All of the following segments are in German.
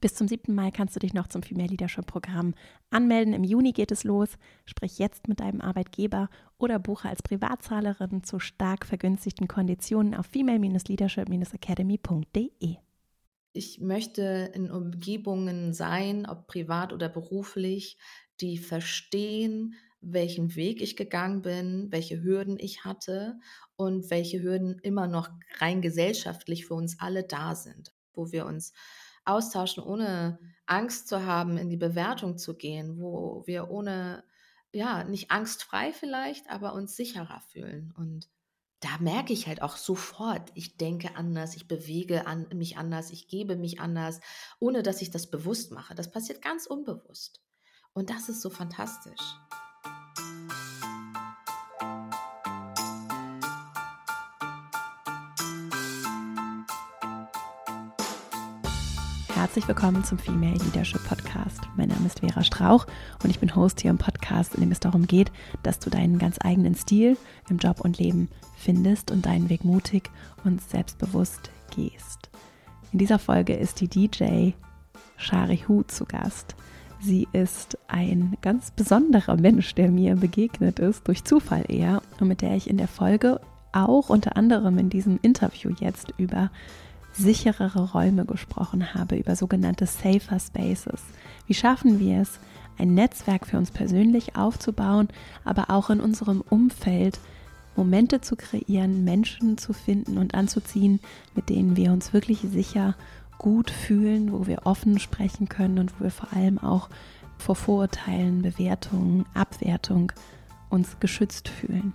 Bis zum 7. Mai kannst du dich noch zum Female Leadership Programm anmelden. Im Juni geht es los. Sprich jetzt mit deinem Arbeitgeber oder buche als Privatzahlerin zu stark vergünstigten Konditionen auf female-leadership-academy.de. Ich möchte in Umgebungen sein, ob privat oder beruflich, die verstehen, welchen Weg ich gegangen bin, welche Hürden ich hatte und welche Hürden immer noch rein gesellschaftlich für uns alle da sind, wo wir uns austauschen, ohne Angst zu haben, in die Bewertung zu gehen, wo wir ohne, ja, nicht angstfrei vielleicht, aber uns sicherer fühlen. Und da merke ich halt auch sofort, ich denke anders, ich bewege an, mich anders, ich gebe mich anders, ohne dass ich das bewusst mache. Das passiert ganz unbewusst. Und das ist so fantastisch. Herzlich willkommen zum Female Leadership Podcast. Mein Name ist Vera Strauch und ich bin Host hier im Podcast, in dem es darum geht, dass du deinen ganz eigenen Stil im Job und Leben findest und deinen Weg mutig und selbstbewusst gehst. In dieser Folge ist die DJ Shari Hu zu Gast. Sie ist ein ganz besonderer Mensch, der mir begegnet ist, durch Zufall eher, und mit der ich in der Folge auch unter anderem in diesem Interview jetzt über sicherere Räume gesprochen habe, über sogenannte Safer Spaces. Wie schaffen wir es, ein Netzwerk für uns persönlich aufzubauen, aber auch in unserem Umfeld Momente zu kreieren, Menschen zu finden und anzuziehen, mit denen wir uns wirklich sicher gut fühlen, wo wir offen sprechen können und wo wir vor allem auch vor Vorurteilen, Bewertungen, Abwertung uns geschützt fühlen.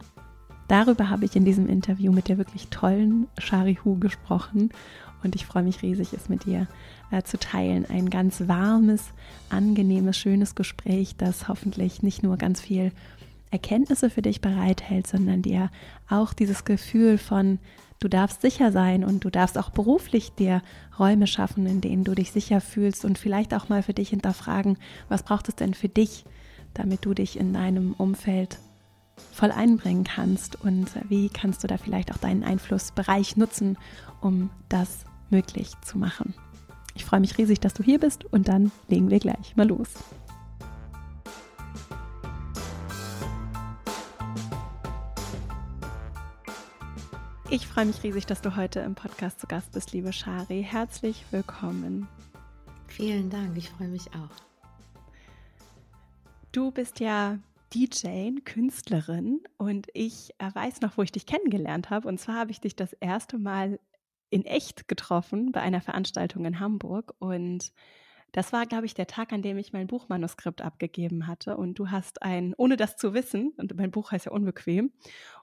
Darüber habe ich in diesem Interview mit der wirklich tollen Shari Hu gesprochen und ich freue mich riesig, es mit dir äh, zu teilen. Ein ganz warmes, angenehmes, schönes Gespräch, das hoffentlich nicht nur ganz viel Erkenntnisse für dich bereithält, sondern dir auch dieses Gefühl von, du darfst sicher sein und du darfst auch beruflich dir Räume schaffen, in denen du dich sicher fühlst und vielleicht auch mal für dich hinterfragen, was braucht es denn für dich, damit du dich in deinem Umfeld voll einbringen kannst und wie kannst du da vielleicht auch deinen Einflussbereich nutzen, um das möglich zu machen. Ich freue mich riesig, dass du hier bist und dann legen wir gleich mal los. Ich freue mich riesig, dass du heute im Podcast zu Gast bist, liebe Shari. Herzlich willkommen. Vielen Dank, ich freue mich auch. Du bist ja DJ, Künstlerin und ich weiß noch, wo ich dich kennengelernt habe. Und zwar habe ich dich das erste Mal in echt getroffen bei einer Veranstaltung in Hamburg und das war, glaube ich, der Tag, an dem ich mein Buchmanuskript abgegeben hatte. Und du hast ein, ohne das zu wissen, und mein Buch heißt ja unbequem,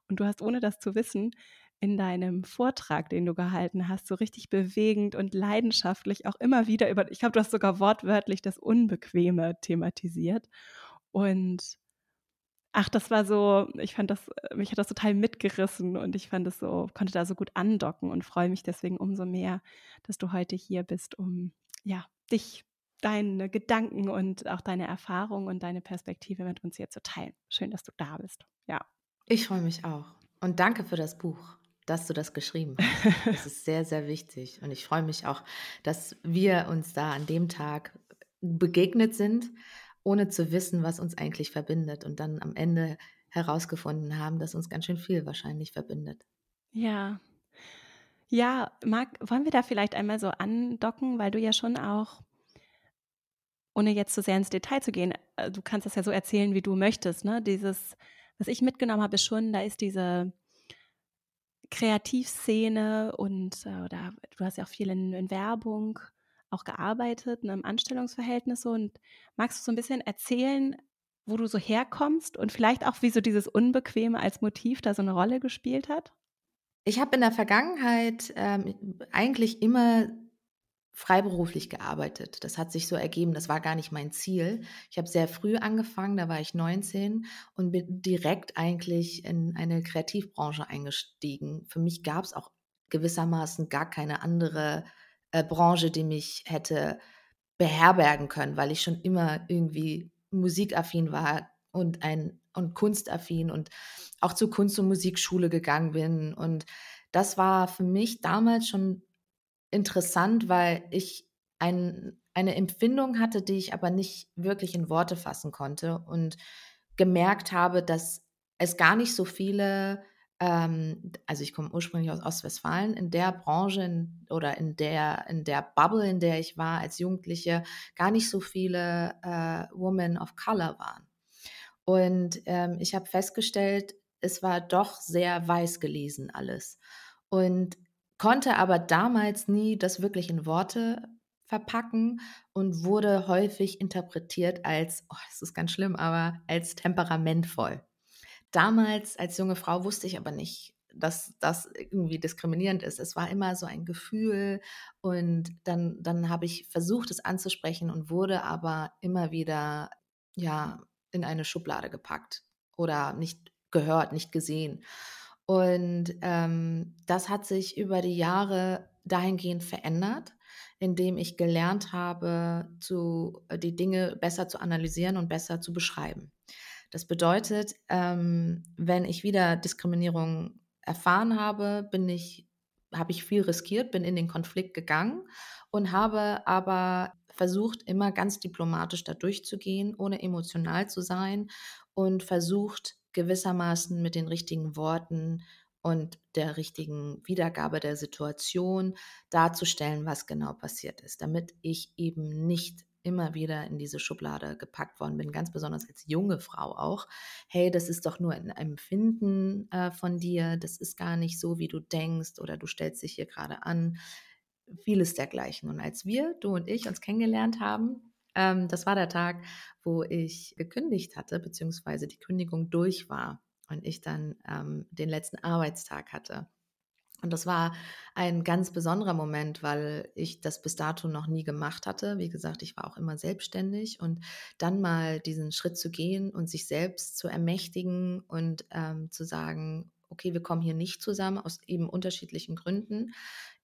und du hast, ohne das zu wissen, in deinem Vortrag, den du gehalten hast, so richtig bewegend und leidenschaftlich auch immer wieder über, ich glaube, du hast sogar wortwörtlich das Unbequeme thematisiert. Und Ach, das war so, ich fand das, äh, mich hat das total mitgerissen und ich fand es so, konnte da so gut andocken und freue mich deswegen umso mehr, dass du heute hier bist, um ja, dich, deine Gedanken und auch deine Erfahrungen und deine Perspektive mit uns hier zu teilen. Schön, dass du da bist. Ja. Ich freue mich auch. Und danke für das Buch, dass du das geschrieben hast. Das ist sehr, sehr wichtig. Und ich freue mich auch, dass wir uns da an dem Tag begegnet sind ohne zu wissen, was uns eigentlich verbindet und dann am Ende herausgefunden haben, dass uns ganz schön viel wahrscheinlich verbindet. Ja. Ja, Marc, wollen wir da vielleicht einmal so andocken, weil du ja schon auch, ohne jetzt zu sehr ins Detail zu gehen, äh, du kannst das ja so erzählen, wie du möchtest, ne? Dieses, was ich mitgenommen habe, ist schon, da ist diese Kreativszene und äh, oder du hast ja auch viel in, in Werbung auch gearbeitet, in einem Anstellungsverhältnis. Und magst du so ein bisschen erzählen, wo du so herkommst und vielleicht auch, wie so dieses Unbequeme als Motiv da so eine Rolle gespielt hat? Ich habe in der Vergangenheit ähm, eigentlich immer freiberuflich gearbeitet. Das hat sich so ergeben, das war gar nicht mein Ziel. Ich habe sehr früh angefangen, da war ich 19 und bin direkt eigentlich in eine Kreativbranche eingestiegen. Für mich gab es auch gewissermaßen gar keine andere äh, Branche, die mich hätte beherbergen können, weil ich schon immer irgendwie musikaffin war und ein und kunstaffin und auch zur Kunst- und Musikschule gegangen bin. Und das war für mich damals schon interessant, weil ich ein, eine Empfindung hatte, die ich aber nicht wirklich in Worte fassen konnte und gemerkt habe, dass es gar nicht so viele ähm, also ich komme ursprünglich aus Ostwestfalen, in der Branche in, oder in der, in der Bubble, in der ich war als Jugendliche, gar nicht so viele äh, Women of Color waren. Und ähm, ich habe festgestellt, es war doch sehr weiß gelesen alles. Und konnte aber damals nie das wirklich in Worte verpacken und wurde häufig interpretiert als, oh, ist ganz schlimm, aber als temperamentvoll. Damals als junge Frau wusste ich aber nicht, dass das irgendwie diskriminierend ist. Es war immer so ein Gefühl und dann, dann habe ich versucht, es anzusprechen und wurde aber immer wieder ja in eine Schublade gepackt oder nicht gehört, nicht gesehen. Und ähm, das hat sich über die Jahre dahingehend verändert, indem ich gelernt habe, zu, die Dinge besser zu analysieren und besser zu beschreiben. Das bedeutet, ähm, wenn ich wieder Diskriminierung erfahren habe, bin ich, habe ich viel riskiert, bin in den Konflikt gegangen und habe aber versucht, immer ganz diplomatisch da durchzugehen, ohne emotional zu sein und versucht gewissermaßen mit den richtigen Worten und der richtigen Wiedergabe der Situation darzustellen, was genau passiert ist, damit ich eben nicht immer wieder in diese Schublade gepackt worden bin, ganz besonders als junge Frau auch. Hey, das ist doch nur ein Empfinden äh, von dir, das ist gar nicht so, wie du denkst oder du stellst dich hier gerade an. Vieles dergleichen. Und als wir, du und ich, uns kennengelernt haben, ähm, das war der Tag, wo ich gekündigt hatte, beziehungsweise die Kündigung durch war und ich dann ähm, den letzten Arbeitstag hatte. Und das war ein ganz besonderer Moment, weil ich das bis dato noch nie gemacht hatte. Wie gesagt, ich war auch immer selbstständig und dann mal diesen Schritt zu gehen und sich selbst zu ermächtigen und ähm, zu sagen, okay, wir kommen hier nicht zusammen aus eben unterschiedlichen Gründen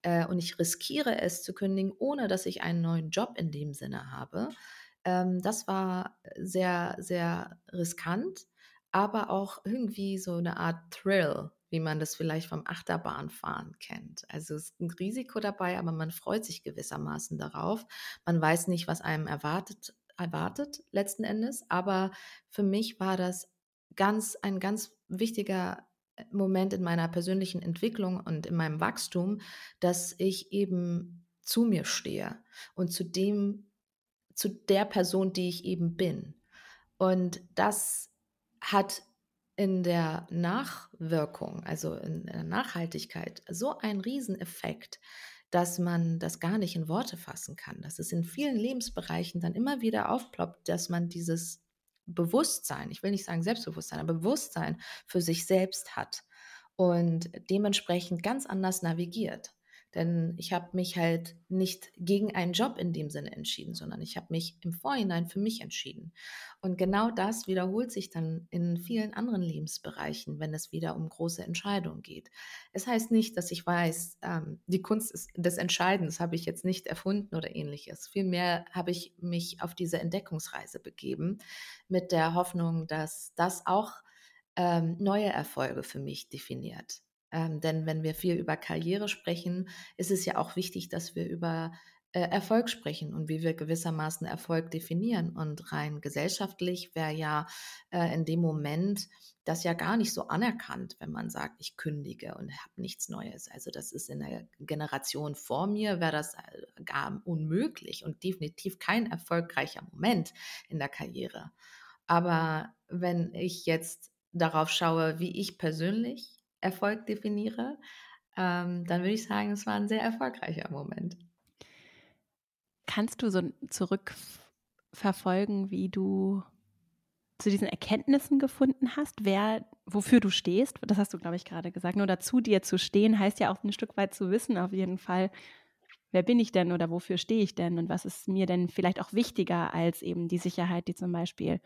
äh, und ich riskiere es zu kündigen, ohne dass ich einen neuen Job in dem Sinne habe. Ähm, das war sehr, sehr riskant, aber auch irgendwie so eine Art Thrill, wie man das vielleicht vom Achterbahnfahren kennt. Also es ist ein Risiko dabei, aber man freut sich gewissermaßen darauf. Man weiß nicht, was einem erwartet, erwartet letzten Endes, aber für mich war das ganz ein ganz wichtiger äh, Moment in meiner persönlichen Entwicklung und in meinem Wachstum, dass ich eben zu mir stehe und zu dem zu der Person, die ich eben bin. Und das hat in der Nachwirkung, also in der Nachhaltigkeit, so ein Rieseneffekt, dass man das gar nicht in Worte fassen kann. Dass es in vielen Lebensbereichen dann immer wieder aufploppt, dass man dieses Bewusstsein, ich will nicht sagen Selbstbewusstsein, aber Bewusstsein für sich selbst hat und dementsprechend ganz anders navigiert. Denn ich habe mich halt nicht gegen einen Job in dem Sinne entschieden, sondern ich habe mich im Vorhinein für mich entschieden. Und genau das wiederholt sich dann in vielen anderen Lebensbereichen, wenn es wieder um große Entscheidungen geht. Es heißt nicht, dass ich weiß, ähm, die Kunst des Entscheidens habe ich jetzt nicht erfunden oder ähnliches. Vielmehr habe ich mich auf diese Entdeckungsreise begeben mit der Hoffnung, dass das auch ähm, neue Erfolge für mich definiert. Ähm, denn wenn wir viel über Karriere sprechen, ist es ja auch wichtig, dass wir über äh, Erfolg sprechen und wie wir gewissermaßen Erfolg definieren. Und rein gesellschaftlich wäre ja äh, in dem Moment das ja gar nicht so anerkannt, wenn man sagt, ich kündige und habe nichts Neues. Also das ist in der Generation vor mir, wäre das äh, gar unmöglich und definitiv kein erfolgreicher Moment in der Karriere. Aber wenn ich jetzt darauf schaue, wie ich persönlich Erfolg definiere, ähm, dann würde ich sagen, es war ein sehr erfolgreicher Moment. Kannst du so zurückverfolgen, wie du zu diesen Erkenntnissen gefunden hast, wer, wofür du stehst? Das hast du, glaube ich, gerade gesagt. Nur dazu dir zu stehen, heißt ja auch ein Stück weit zu wissen, auf jeden Fall, wer bin ich denn oder wofür stehe ich denn und was ist mir denn vielleicht auch wichtiger als eben die Sicherheit, die zum Beispiel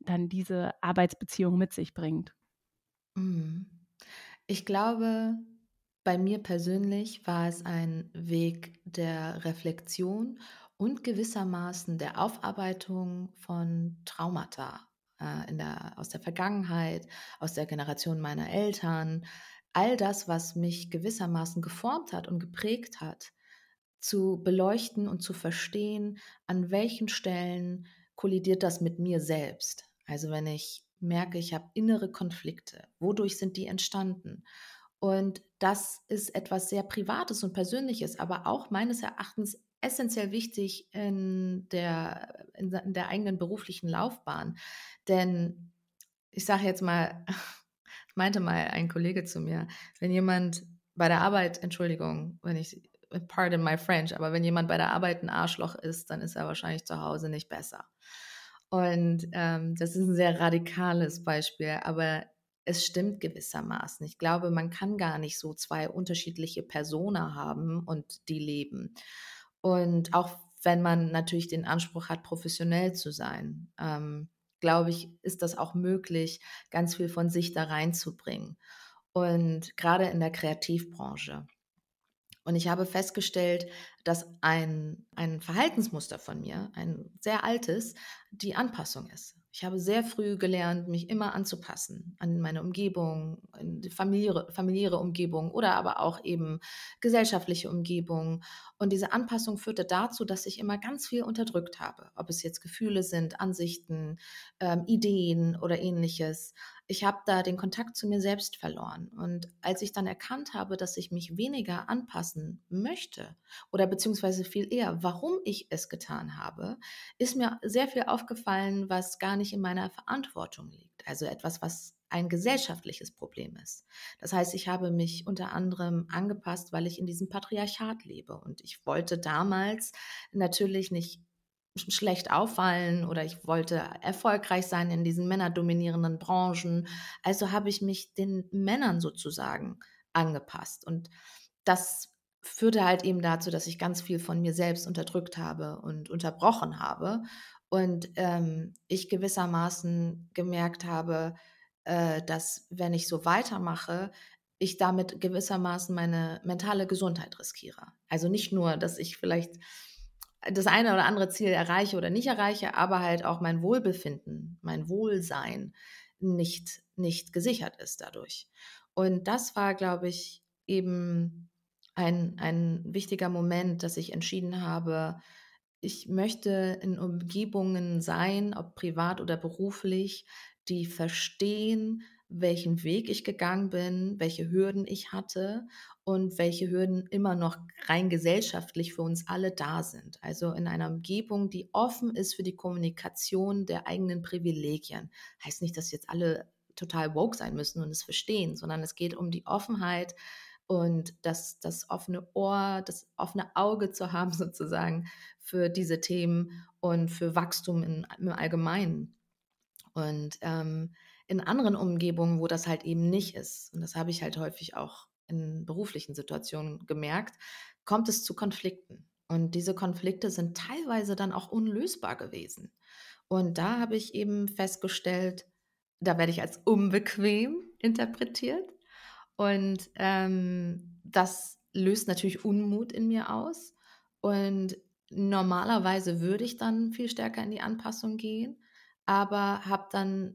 dann diese Arbeitsbeziehung mit sich bringt. Mhm. Ich glaube, bei mir persönlich war es ein Weg der Reflexion und gewissermaßen der Aufarbeitung von Traumata äh, der, aus der Vergangenheit, aus der Generation meiner Eltern. All das, was mich gewissermaßen geformt hat und geprägt hat, zu beleuchten und zu verstehen, an welchen Stellen kollidiert das mit mir selbst. Also wenn ich merke, ich habe innere Konflikte, wodurch sind die entstanden? Und das ist etwas sehr Privates und Persönliches, aber auch meines Erachtens essentiell wichtig in der, in der eigenen beruflichen Laufbahn. Denn ich sage jetzt mal, meinte mal ein Kollege zu mir, wenn jemand bei der Arbeit, Entschuldigung, wenn ich, pardon my French, aber wenn jemand bei der Arbeit ein Arschloch ist, dann ist er wahrscheinlich zu Hause nicht besser. Und ähm, das ist ein sehr radikales Beispiel, aber es stimmt gewissermaßen. Ich glaube, man kann gar nicht so zwei unterschiedliche Personen haben und die leben. Und auch wenn man natürlich den Anspruch hat, professionell zu sein, ähm, glaube ich, ist das auch möglich, ganz viel von sich da reinzubringen. Und gerade in der Kreativbranche. Und ich habe festgestellt, dass ein, ein Verhaltensmuster von mir, ein sehr altes, die Anpassung ist. Ich habe sehr früh gelernt, mich immer anzupassen an meine Umgebung, familiäre, familiäre Umgebung oder aber auch eben gesellschaftliche Umgebung. Und diese Anpassung führte dazu, dass ich immer ganz viel unterdrückt habe, ob es jetzt Gefühle sind, Ansichten, ähm, Ideen oder ähnliches ich habe da den Kontakt zu mir selbst verloren. Und als ich dann erkannt habe, dass ich mich weniger anpassen möchte oder beziehungsweise viel eher, warum ich es getan habe, ist mir sehr viel aufgefallen, was gar nicht in meiner Verantwortung liegt. Also etwas, was ein gesellschaftliches Problem ist. Das heißt, ich habe mich unter anderem angepasst, weil ich in diesem Patriarchat lebe. Und ich wollte damals natürlich nicht schlecht auffallen oder ich wollte erfolgreich sein in diesen männerdominierenden Branchen. Also habe ich mich den Männern sozusagen angepasst. Und das führte halt eben dazu, dass ich ganz viel von mir selbst unterdrückt habe und unterbrochen habe. Und ähm, ich gewissermaßen gemerkt habe, äh, dass wenn ich so weitermache, ich damit gewissermaßen meine mentale Gesundheit riskiere. Also nicht nur, dass ich vielleicht das eine oder andere Ziel erreiche oder nicht erreiche, aber halt auch mein Wohlbefinden, mein Wohlsein nicht, nicht gesichert ist dadurch. Und das war, glaube ich, eben ein, ein wichtiger Moment, dass ich entschieden habe, ich möchte in Umgebungen sein, ob privat oder beruflich, die verstehen, welchen Weg ich gegangen bin, welche Hürden ich hatte und welche Hürden immer noch rein gesellschaftlich für uns alle da sind. Also in einer Umgebung, die offen ist für die Kommunikation der eigenen Privilegien. Heißt nicht, dass jetzt alle total woke sein müssen und es verstehen, sondern es geht um die Offenheit und das, das offene Ohr, das offene Auge zu haben sozusagen für diese Themen und für Wachstum in, im Allgemeinen. Und ähm, in anderen Umgebungen, wo das halt eben nicht ist, und das habe ich halt häufig auch in beruflichen Situationen gemerkt, kommt es zu Konflikten. Und diese Konflikte sind teilweise dann auch unlösbar gewesen. Und da habe ich eben festgestellt, da werde ich als unbequem interpretiert. Und ähm, das löst natürlich Unmut in mir aus. Und normalerweise würde ich dann viel stärker in die Anpassung gehen, aber habe dann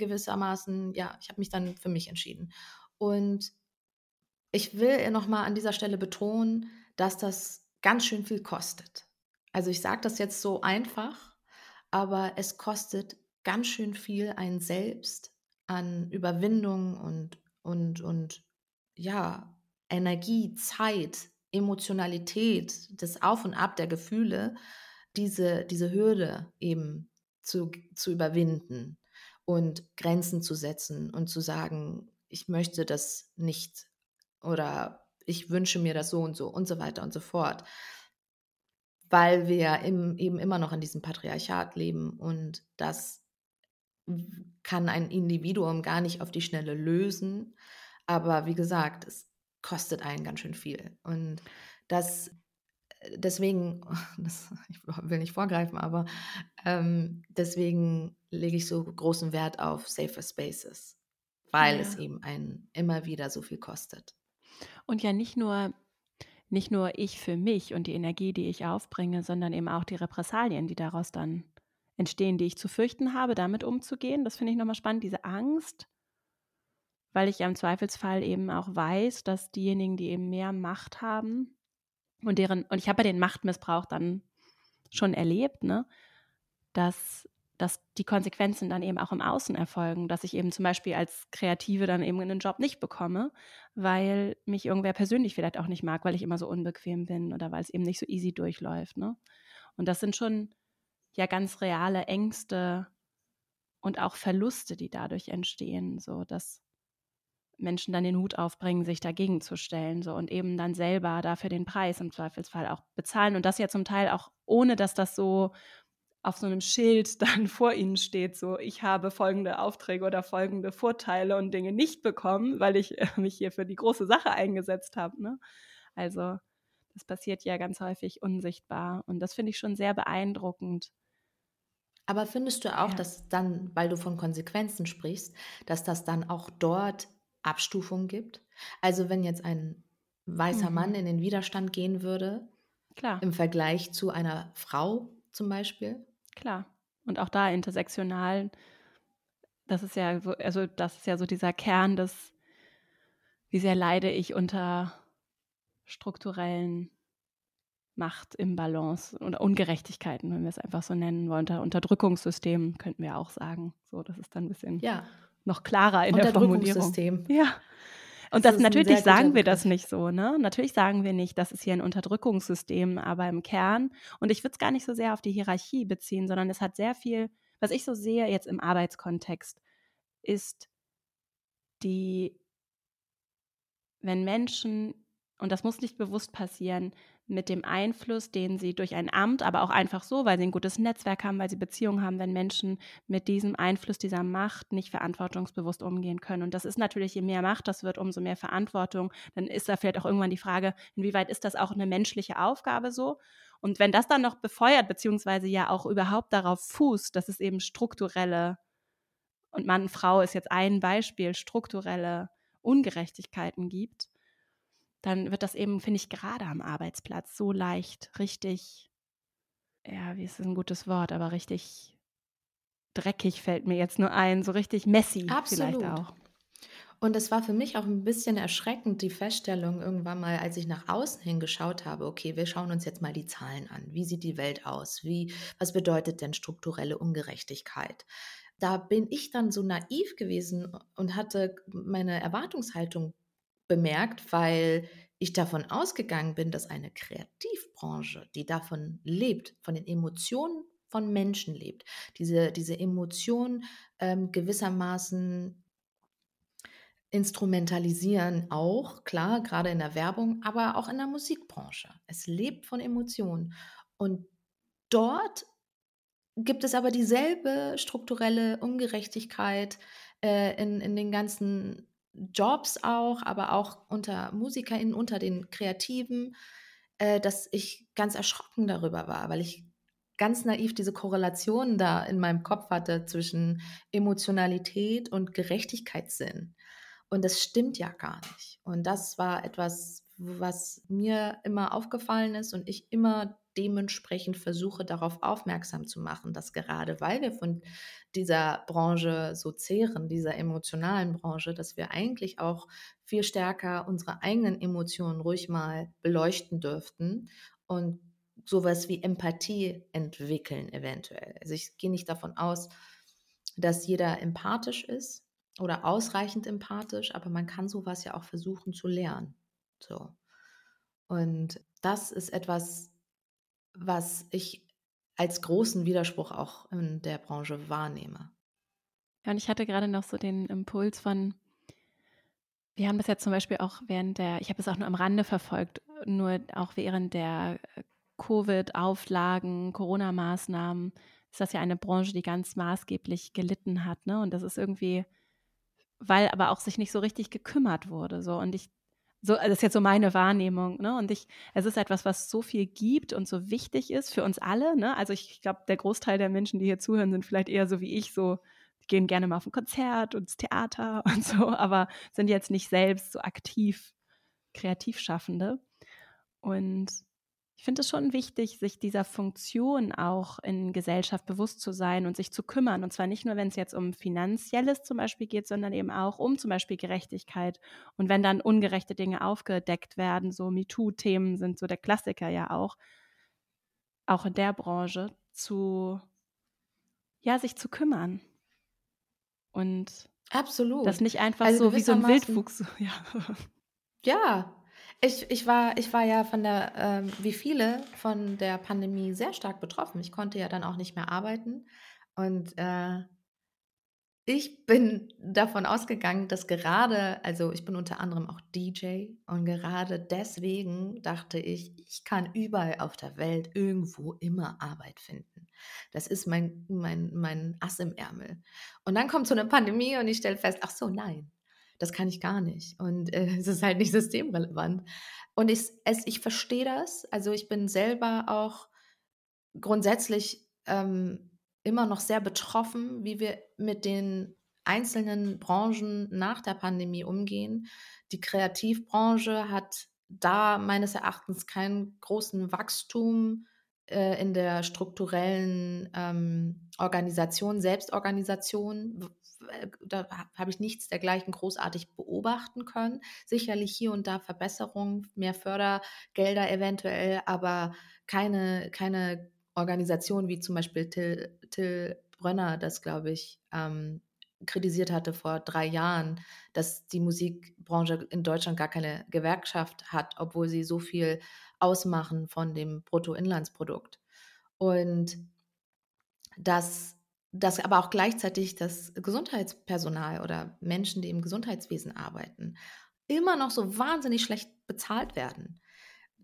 gewissermaßen, ja, ich habe mich dann für mich entschieden. Und ich will nochmal an dieser Stelle betonen, dass das ganz schön viel kostet. Also ich sage das jetzt so einfach, aber es kostet ganz schön viel ein Selbst an Überwindung und, und, und ja, Energie, Zeit, Emotionalität, das Auf und Ab der Gefühle, diese, diese Hürde eben zu, zu überwinden und Grenzen zu setzen und zu sagen, ich möchte das nicht oder ich wünsche mir das so und so und so weiter und so fort. Weil wir im, eben immer noch in diesem Patriarchat leben und das kann ein Individuum gar nicht auf die Schnelle lösen. Aber wie gesagt, es kostet einen ganz schön viel. Und das deswegen, das, ich will nicht vorgreifen, aber ähm, deswegen lege ich so großen Wert auf Safer Spaces, weil ja. es eben einen immer wieder so viel kostet. Und ja, nicht nur, nicht nur ich für mich und die Energie, die ich aufbringe, sondern eben auch die Repressalien, die daraus dann entstehen, die ich zu fürchten habe, damit umzugehen. Das finde ich nochmal spannend, diese Angst, weil ich ja im Zweifelsfall eben auch weiß, dass diejenigen, die eben mehr Macht haben, Und deren, und ich habe ja den Machtmissbrauch dann schon erlebt, ne? Dass, dass die Konsequenzen dann eben auch im Außen erfolgen, dass ich eben zum Beispiel als Kreative dann eben einen Job nicht bekomme, weil mich irgendwer persönlich vielleicht auch nicht mag, weil ich immer so unbequem bin oder weil es eben nicht so easy durchläuft. Ne? Und das sind schon ja ganz reale Ängste und auch Verluste, die dadurch entstehen, so dass Menschen dann den Hut aufbringen, sich dagegen zu stellen so und eben dann selber dafür den Preis im Zweifelsfall auch bezahlen und das ja zum Teil auch ohne, dass das so auf so einem Schild dann vor ihnen steht, so ich habe folgende Aufträge oder folgende Vorteile und Dinge nicht bekommen, weil ich mich hier für die große Sache eingesetzt habe. Ne? Also das passiert ja ganz häufig unsichtbar und das finde ich schon sehr beeindruckend. Aber findest du auch, ja. dass dann, weil du von Konsequenzen sprichst, dass das dann auch dort Abstufungen gibt? Also wenn jetzt ein weißer mhm. Mann in den Widerstand gehen würde, Klar. im Vergleich zu einer Frau zum Beispiel? Klar. Und auch da intersektional, das ist ja so, also das ist ja so dieser Kern des, wie sehr leide ich unter strukturellen Macht im Balance oder Ungerechtigkeiten, wenn wir es einfach so nennen wollen. Unter Unterdrückungssystemen könnten wir auch sagen. So, das ist dann ein bisschen ja. Noch klarer in der Formulierung. Ja. Und das, das natürlich sagen wir das nicht so, ne? Natürlich sagen wir nicht, das ist hier ein Unterdrückungssystem, aber im Kern, und ich würde es gar nicht so sehr auf die Hierarchie beziehen, sondern es hat sehr viel, was ich so sehe jetzt im Arbeitskontext, ist die, wenn Menschen, und das muss nicht bewusst passieren, mit dem Einfluss, den sie durch ein Amt, aber auch einfach so, weil sie ein gutes Netzwerk haben, weil sie Beziehungen haben, wenn Menschen mit diesem Einfluss dieser Macht nicht verantwortungsbewusst umgehen können. Und das ist natürlich, je mehr Macht das wird, umso mehr Verantwortung. Dann ist da vielleicht auch irgendwann die Frage, inwieweit ist das auch eine menschliche Aufgabe so? Und wenn das dann noch befeuert, beziehungsweise ja auch überhaupt darauf fußt, dass es eben strukturelle, und Mann, Frau ist jetzt ein Beispiel, strukturelle Ungerechtigkeiten gibt, dann wird das eben, finde ich, gerade am Arbeitsplatz so leicht, richtig, ja, wie ist ein gutes Wort, aber richtig dreckig fällt mir jetzt nur ein, so richtig messy Absolut. vielleicht auch. Und es war für mich auch ein bisschen erschreckend, die Feststellung irgendwann mal, als ich nach außen hingeschaut habe, okay, wir schauen uns jetzt mal die Zahlen an. Wie sieht die Welt aus? Wie, was bedeutet denn strukturelle Ungerechtigkeit? Da bin ich dann so naiv gewesen und hatte meine Erwartungshaltung bemerkt, weil ich davon ausgegangen bin, dass eine Kreativbranche, die davon lebt, von den Emotionen von Menschen lebt, diese, diese Emotionen ähm, gewissermaßen instrumentalisieren auch, klar, gerade in der Werbung, aber auch in der Musikbranche. Es lebt von Emotionen. Und dort gibt es aber dieselbe strukturelle Ungerechtigkeit äh, in, in den ganzen Jobs auch, aber auch unter MusikerInnen, unter den Kreativen, äh, dass ich ganz erschrocken darüber war, weil ich ganz naiv diese Korrelation da in meinem Kopf hatte zwischen Emotionalität und Gerechtigkeitssinn. Und das stimmt ja gar nicht. Und das war etwas, was mir immer aufgefallen ist und ich immer dementsprechend versuche darauf aufmerksam zu machen, dass gerade weil wir von dieser Branche so zehren, dieser emotionalen Branche, dass wir eigentlich auch viel stärker unsere eigenen Emotionen ruhig mal beleuchten dürften und sowas wie Empathie entwickeln eventuell. Also ich gehe nicht davon aus, dass jeder empathisch ist oder ausreichend empathisch, aber man kann sowas ja auch versuchen zu lernen. So. Und das ist etwas, was ich als großen Widerspruch auch in der Branche wahrnehme. Ja, und ich hatte gerade noch so den Impuls von, wir haben das ja zum Beispiel auch während der, ich habe es auch nur am Rande verfolgt, nur auch während der äh, Covid-Auflagen, Corona-Maßnahmen, ist das ja eine Branche, die ganz maßgeblich gelitten hat. Ne? Und das ist irgendwie, weil aber auch sich nicht so richtig gekümmert wurde. So. Und ich so, das ist jetzt so meine Wahrnehmung, ne? Und ich, es ist etwas, was so viel gibt und so wichtig ist für uns alle, ne? Also ich, glaube, der Großteil der Menschen, die hier zuhören, sind vielleicht eher so wie ich, so gehen gerne mal auf ein Konzert und ins Theater und so, aber sind jetzt nicht selbst so aktiv Kreativschaffende. Und ich finde es schon wichtig, sich dieser Funktion auch in Gesellschaft bewusst zu sein und sich zu kümmern. Und zwar nicht nur, wenn es jetzt um Finanzielles zum Beispiel geht, sondern eben auch um zum Beispiel Gerechtigkeit. Und wenn dann ungerechte Dinge aufgedeckt werden, so MeToo-Themen sind so der Klassiker ja auch, auch in der Branche, zu, ja, sich zu kümmern. Und Absolut. das nicht einfach also so wie so ein Wildwuchs. Ja. ja, ich, ich, war, ich war ja von der, ähm, wie viele, von der Pandemie sehr stark betroffen. Ich konnte ja dann auch nicht mehr arbeiten. Und äh, ich bin davon ausgegangen, dass gerade, also ich bin unter anderem auch DJ und gerade deswegen dachte ich, ich kann überall auf der Welt irgendwo immer Arbeit finden. Das ist mein, mein, mein Ass im Ärmel. Und dann kommt so eine Pandemie und ich stelle fest, ach so, nein, das kann ich gar nicht. Und äh, es ist halt nicht systemrelevant. Und ich, es, ich verstehe das. Also ich bin selber auch grundsätzlich ähm, immer noch sehr betroffen, wie wir mit den einzelnen Branchen nach der Pandemie umgehen. Die Kreativbranche hat da meines Erachtens keinen großen Wachstum äh, in der strukturellen ähm, Organisation, Selbstorganisation da habe ich nichts dergleichen großartig beobachten können. Sicherlich hier und da Verbesserungen, mehr Fördergelder eventuell, aber keine, keine Organisation wie zum Beispiel Till, Till Brönner, das glaube ich ähm, kritisiert hatte vor drei Jahren, dass die Musikbranche in Deutschland gar keine Gewerkschaft hat, obwohl sie so viel ausmachen von dem Bruttoinlandsprodukt. Und das dass aber auch gleichzeitig das Gesundheitspersonal oder Menschen, die im Gesundheitswesen arbeiten, immer noch so wahnsinnig schlecht bezahlt werden.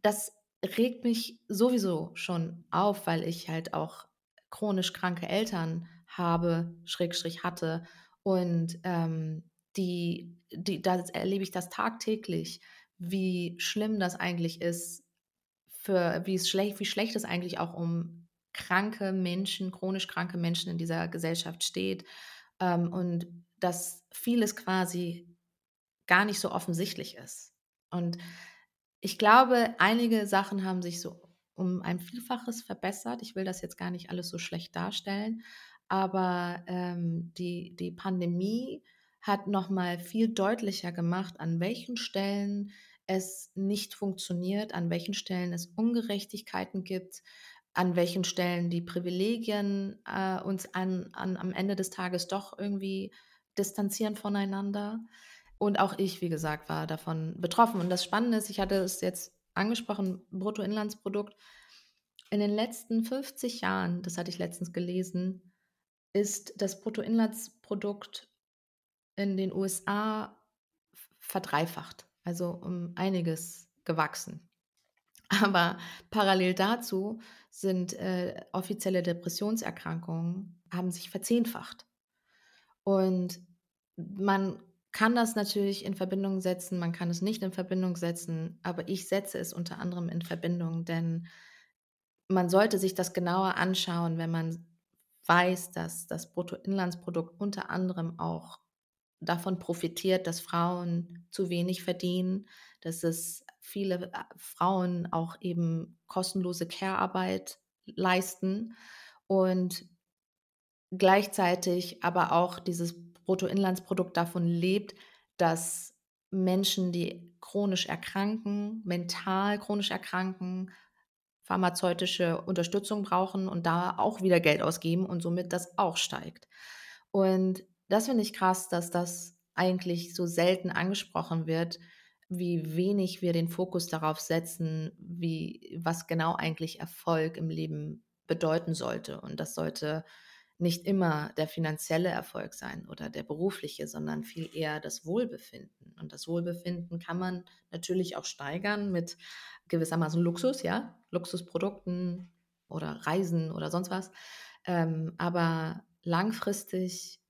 Das regt mich sowieso schon auf, weil ich halt auch chronisch kranke Eltern habe, Schrägstrich hatte. Und ähm, die, die, da erlebe ich das tagtäglich, wie schlimm das eigentlich ist, für wie es schlecht, wie schlecht es eigentlich auch um kranke Menschen, chronisch kranke Menschen in dieser Gesellschaft steht ähm, und dass vieles quasi gar nicht so offensichtlich ist. Und ich glaube, einige Sachen haben sich so um ein Vielfaches verbessert. Ich will das jetzt gar nicht alles so schlecht darstellen, aber ähm, die, die Pandemie hat nochmal viel deutlicher gemacht, an welchen Stellen es nicht funktioniert, an welchen Stellen es Ungerechtigkeiten gibt, an welchen Stellen die Privilegien äh, uns an, an, am Ende des Tages doch irgendwie distanzieren voneinander. Und auch ich, wie gesagt, war davon betroffen. Und das Spannende ist, ich hatte es jetzt angesprochen, Bruttoinlandsprodukt. In den letzten 50 Jahren, das hatte ich letztens gelesen, ist das Bruttoinlandsprodukt in den USA verdreifacht, also um einiges gewachsen. Aber parallel dazu sind äh, offizielle Depressionserkrankungen, haben sich verzehnfacht. Und man kann das natürlich in Verbindung setzen, man kann es nicht in Verbindung setzen, aber ich setze es unter anderem in Verbindung, denn man sollte sich das genauer anschauen, wenn man weiß, dass das Bruttoinlandsprodukt unter anderem auch davon profitiert, dass Frauen zu wenig verdienen, dass es viele äh, Frauen auch eben kostenlose Care-Arbeit leisten und gleichzeitig aber auch dieses Bruttoinlandsprodukt davon lebt, dass Menschen, die chronisch erkranken, mental chronisch erkranken, pharmazeutische Unterstützung brauchen und da auch wieder Geld ausgeben und somit das auch steigt. Und das finde ich krass, dass das eigentlich so selten angesprochen wird, wie wenig wir den Fokus darauf setzen, wie, was genau eigentlich Erfolg im Leben bedeuten sollte. Und das sollte nicht immer der finanzielle Erfolg sein oder der berufliche, sondern viel eher das Wohlbefinden. Und das Wohlbefinden kann man natürlich auch steigern mit gewissermaßen Luxus, ja, Luxusprodukten oder Reisen oder sonst was. Ähm, aber langfristig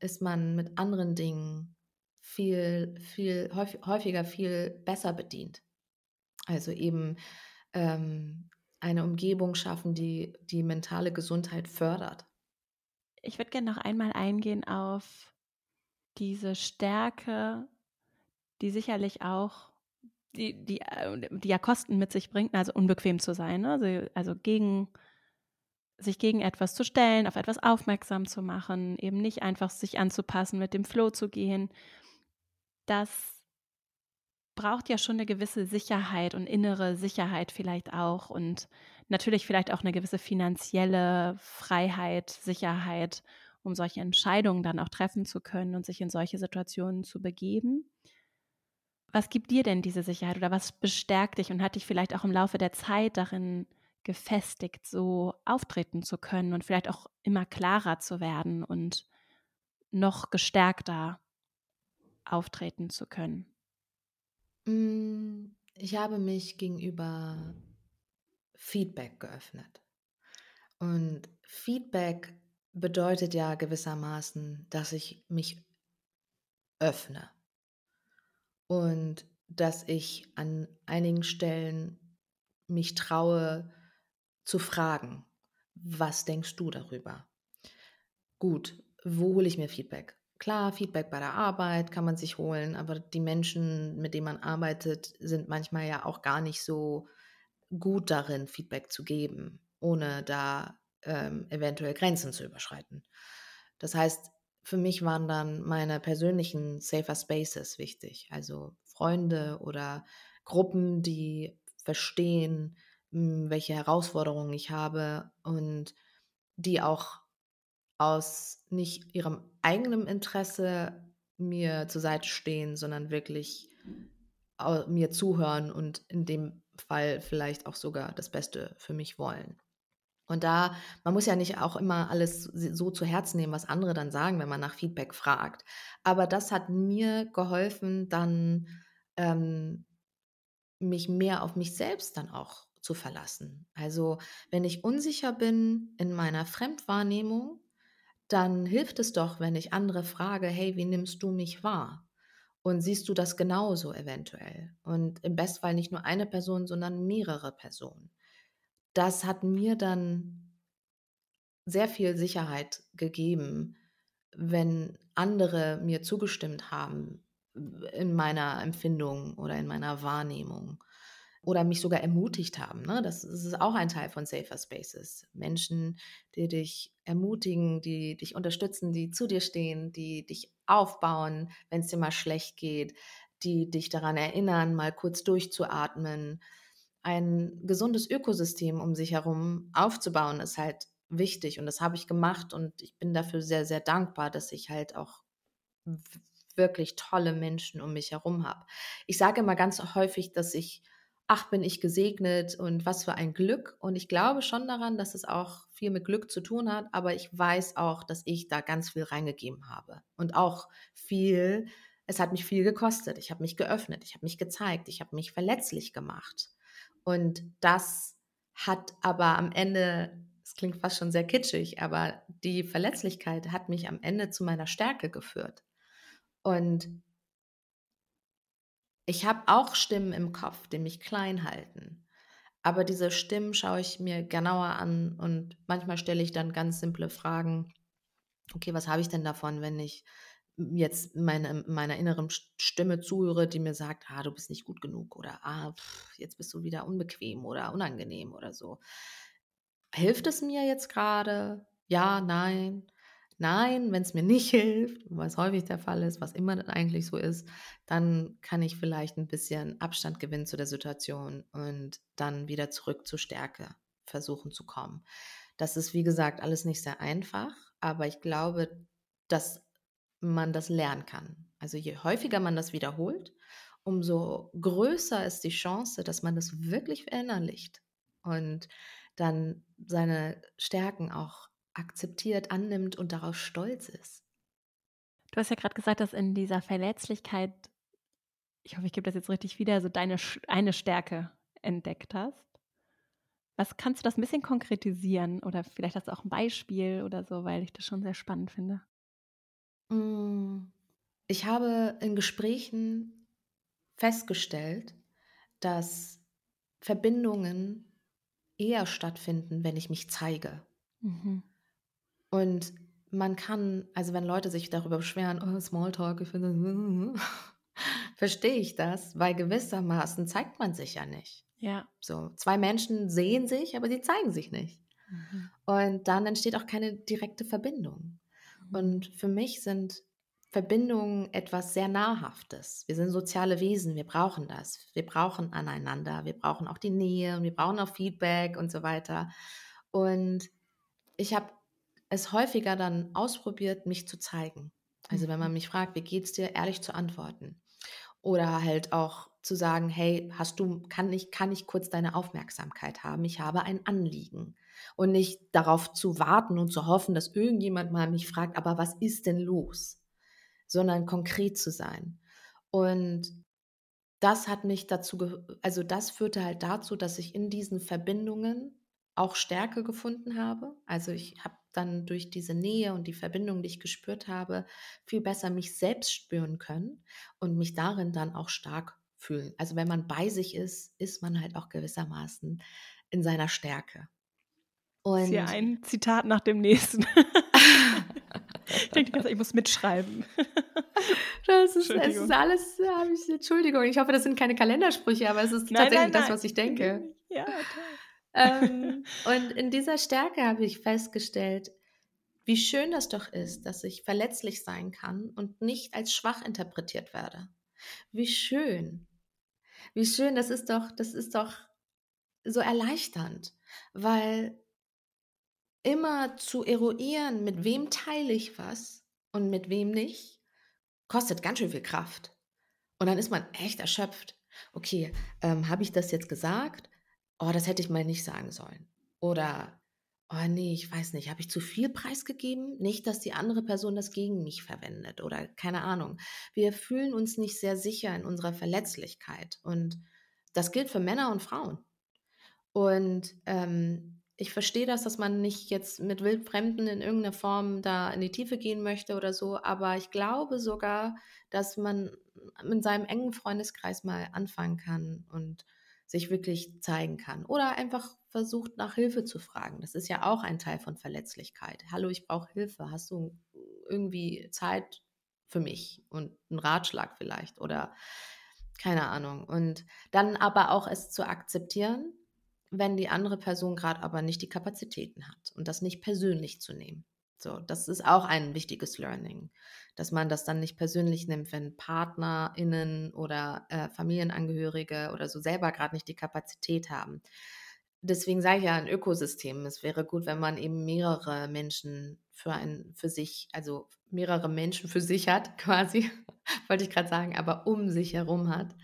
ist man mit anderen Dingen viel, viel häufiger viel besser bedient. Also eben ähm, eine Umgebung schaffen, die die mentale Gesundheit fördert. Ich würde gerne noch einmal eingehen auf diese Stärke, die sicherlich auch die, die, äh, die ja Kosten mit sich bringt, also unbequem zu sein, ne? also, also gegen sich gegen etwas zu stellen, auf etwas aufmerksam zu machen, eben nicht einfach sich anzupassen, mit dem Flow zu gehen. Das braucht ja schon eine gewisse Sicherheit und innere Sicherheit vielleicht auch und natürlich vielleicht auch eine gewisse finanzielle Freiheit, Sicherheit, um solche Entscheidungen dann auch treffen zu können und sich in solche Situationen zu begeben. Was gibt dir denn diese Sicherheit oder was bestärkt dich und hat dich vielleicht auch im Laufe der Zeit darin gefestigt, so auftreten zu können und vielleicht auch immer klarer zu werden und noch gestärkter auftreten zu können? Mm, ich habe mich gegenüber Feedback geöffnet. Und Feedback bedeutet ja gewissermaßen, dass ich mich öffne und dass ich an einigen Stellen mich traue zu fragen, was denkst du darüber? Gut, wo hole ich mir Feedback? Klar, Feedback bei der Arbeit kann man sich holen, aber die Menschen, mit denen man arbeitet, sind manchmal ja auch gar nicht so gut darin, Feedback zu geben, ohne da ähm, eventuell Grenzen zu überschreiten. Das heißt, für mich waren dann meine persönlichen Safer Spaces wichtig, also Freunde oder Gruppen, die verstehen, welche Herausforderungen ich habe und die auch aus nicht ihrem eigenen Interesse mir zur Seite stehen, sondern wirklich mir zuhören und in dem Fall vielleicht auch sogar das Beste für mich wollen. Und da, man muss ja nicht auch immer alles so zu Herzen nehmen, was andere dann sagen, wenn man nach Feedback fragt. Aber das hat mir geholfen, dann ähm, mich mehr auf mich selbst dann auch zu verlassen. Also wenn ich unsicher bin in meiner Fremdwahrnehmung, dann hilft es doch, wenn ich andere frage, hey, wie nimmst du mich wahr? Und siehst du das genauso eventuell? Und im Bestfall nicht nur eine Person, sondern mehrere Personen. Das hat mir dann sehr viel Sicherheit gegeben, wenn andere mir zugestimmt haben in meiner Empfindung oder in meiner Wahrnehmung oder mich sogar ermutigt haben. Ne? Das, das, ist auch ein Teil von Safer Spaces. Menschen, die dich ermutigen, die dich unterstützen, die zu dir stehen, die dich aufbauen, wenn es dir mal schlecht geht, die dich daran erinnern, mal kurz durchzuatmen. Ein gesundes Ökosystem um sich herum aufzubauen, ist halt wichtig und das habe ich gemacht und ich bin dafür sehr, sehr dankbar, dass ich halt auch wirklich tolle Menschen um mich herum habe. Ich sage immer ganz häufig, dass ich ach, bin ich gesegnet und was für ein Glück. Und ich glaube schon daran, dass es auch viel mit Glück zu tun hat, aber ich weiß auch, dass ich da ganz viel reingegeben habe. Und auch viel, es hat mich viel gekostet. Ich habe mich geöffnet, ich habe mich gezeigt, ich habe mich verletzlich gemacht. Und das hat aber am Ende, es klingt fast schon sehr kitschig, aber die Verletzlichkeit hat mich am Ende zu meiner Stärke geführt. Und ich habe auch Stimmen im Kopf, die mich klein halten. Aber diese Stimmen schaue ich mir genauer an und manchmal stelle ich dann ganz simple Fragen. Okay, was habe ich denn davon, wenn ich jetzt meine, meiner inneren Stimme zuhöre, die mir sagt, ah, du bist nicht gut genug oder ah, pff, jetzt bist du wieder unbequem oder unangenehm oder so. Hilft es mir jetzt gerade? Ja, nein. Nein, wenn es mir nicht hilft, was häufig der Fall ist, was immer eigentlich so ist, dann kann ich vielleicht ein bisschen Abstand gewinnen zu der Situation und dann wieder zurück zur Stärke versuchen zu kommen. Das ist, wie gesagt, alles nicht sehr einfach, aber ich glaube, dass man das lernen kann. Also je häufiger man das wiederholt, umso größer ist die Chance, dass man das wirklich verinnerlicht und dann seine Stärken auch akzeptiert, annimmt und darauf stolz ist. Du hast ja gerade gesagt, dass in dieser Verletzlichkeit, ich hoffe, ich gebe das jetzt richtig wieder, so deine eine Stärke entdeckt hast. Was kannst du das ein bisschen konkretisieren oder vielleicht hast du auch ein Beispiel oder so, weil ich das schon sehr spannend finde. Mm, ich habe in Gesprächen festgestellt, dass Verbindungen eher stattfinden, wenn ich mich zeige. Mhm. Und man kann, also wenn Leute sich darüber beschweren, oh, Smalltalk, ich finde, verstehe ich das, weil gewissermaßen zeigt man sich ja nicht. Ja. So, zwei Menschen sehen sich, aber sie zeigen sich nicht. Mhm. Und dann entsteht auch keine direkte Verbindung. Mhm. Und für mich sind Verbindungen etwas sehr Nahrhaftes. Wir sind soziale Wesen, wir brauchen das. Wir brauchen aneinander, wir brauchen auch die Nähe und wir brauchen auch Feedback und so weiter. Und ich habe es häufiger dann ausprobiert, mich zu zeigen. Also wenn man mhm. mich fragt, wie geht's dir, ehrlich zu antworten. Oder halt auch zu sagen, hey, hast du, kann ich, kann ich kurz deine Aufmerksamkeit haben? Ich habe ein Anliegen. Und nicht darauf zu warten und zu hoffen, dass irgendjemand mal mich fragt, aber was ist denn los? Sondern konkret zu sein. Und das hat mich dazu, also das führte halt dazu, dass ich in diesen Verbindungen auch Stärke gefunden habe. Also ich habe dann durch diese Nähe und die Verbindung, die ich gespürt habe, viel besser mich selbst spüren können und mich darin dann auch stark fühlen. Also wenn man bei sich ist, ist man halt auch gewissermaßen in seiner Stärke. Und hier ein Zitat nach dem nächsten. ich denke, ich muss mitschreiben. Das ist, es ist alles, ich, Entschuldigung, ich hoffe, das sind keine Kalendersprüche, aber es ist nein, tatsächlich nein, nein. das, was ich denke. Ja, toll ähm, und in dieser Stärke habe ich festgestellt, wie schön das doch ist, dass ich verletzlich sein kann und nicht als schwach interpretiert werde. Wie schön. Wie schön, das ist doch, das ist doch so erleichternd, weil immer zu eruieren, mit wem teile ich was und mit wem nicht, kostet ganz schön viel Kraft. Und dann ist man echt erschöpft. Okay, ähm, habe ich das jetzt gesagt? Oh, das hätte ich mal nicht sagen sollen. Oder, oh nee, ich weiß nicht, habe ich zu viel preisgegeben? Nicht, dass die andere Person das gegen mich verwendet oder keine Ahnung. Wir fühlen uns nicht sehr sicher in unserer Verletzlichkeit. Und das gilt für Männer und Frauen. Und ähm, ich verstehe das, dass man nicht jetzt mit Wildfremden in irgendeiner Form da in die Tiefe gehen möchte oder so, aber ich glaube sogar, dass man in seinem engen Freundeskreis mal anfangen kann und sich wirklich zeigen kann. Oder einfach versucht, nach Hilfe zu fragen. Das ist ja auch ein Teil von Verletzlichkeit. Hallo, ich brauche Hilfe. Hast du irgendwie Zeit für mich und einen Ratschlag vielleicht oder keine Ahnung. Und dann aber auch es zu akzeptieren, wenn die andere Person gerade aber nicht die Kapazitäten hat und das nicht persönlich zu nehmen. So, das ist auch ein wichtiges Learning, dass man das dann nicht persönlich nimmt, wenn PartnerInnen oder äh, Familienangehörige oder so selber gerade nicht die Kapazität haben. Deswegen sage ich ja ein Ökosystem. Es wäre gut, wenn man eben mehrere Menschen für ein, für sich, also mehrere Menschen für sich hat, quasi, wollte ich gerade sagen, aber um sich herum hat,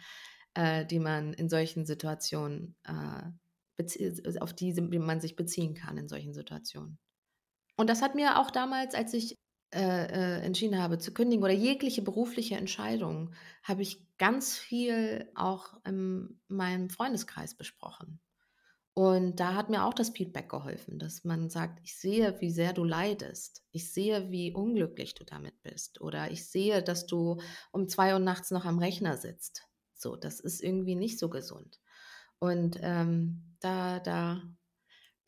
äh, die man in solchen Situationen, äh, auf die man sich beziehen kann in solchen Situationen. Und das hat mir auch damals, als ich äh, äh, entschieden habe zu kündigen oder jegliche berufliche Entscheidung, habe ich ganz viel auch in meinem Freundeskreis besprochen. Und da hat mir auch das Feedback geholfen, dass man sagt, ich sehe, wie sehr du leidest. Ich sehe, wie unglücklich du damit bist. Oder ich sehe, dass du um zwei Uhr nachts noch am Rechner sitzt. So, das ist irgendwie nicht so gesund. Und ähm, da, da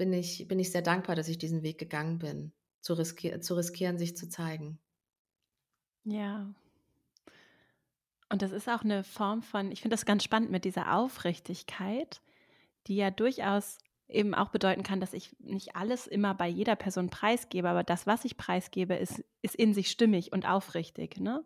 bin ich, bin ich sehr dankbar, dass ich diesen Weg gegangen bin, zu, riskier zu riskieren, sich zu zeigen. Ja. Und das ist auch eine Form von, ich finde das ganz spannend mit dieser Aufrichtigkeit, die ja durchaus eben auch bedeuten kann, dass ich nicht alles immer bei jeder Person preisgebe, aber das, was ich preisgebe, ist, ist in sich stimmig und aufrichtig, ne?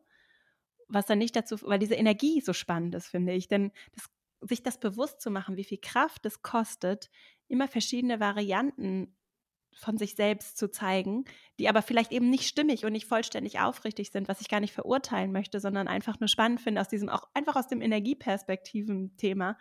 Was dann nicht dazu, weil diese Energie so spannend ist, finde ich. Denn das, sich das bewusst zu machen, wie viel Kraft es kostet, immer verschiedene Varianten von sich selbst zu zeigen, die aber vielleicht eben nicht stimmig und nicht vollständig aufrichtig sind, was ich gar nicht verurteilen möchte, sondern einfach nur spannend finde, aus diesem, auch einfach aus dem Energieperspektiven-Thema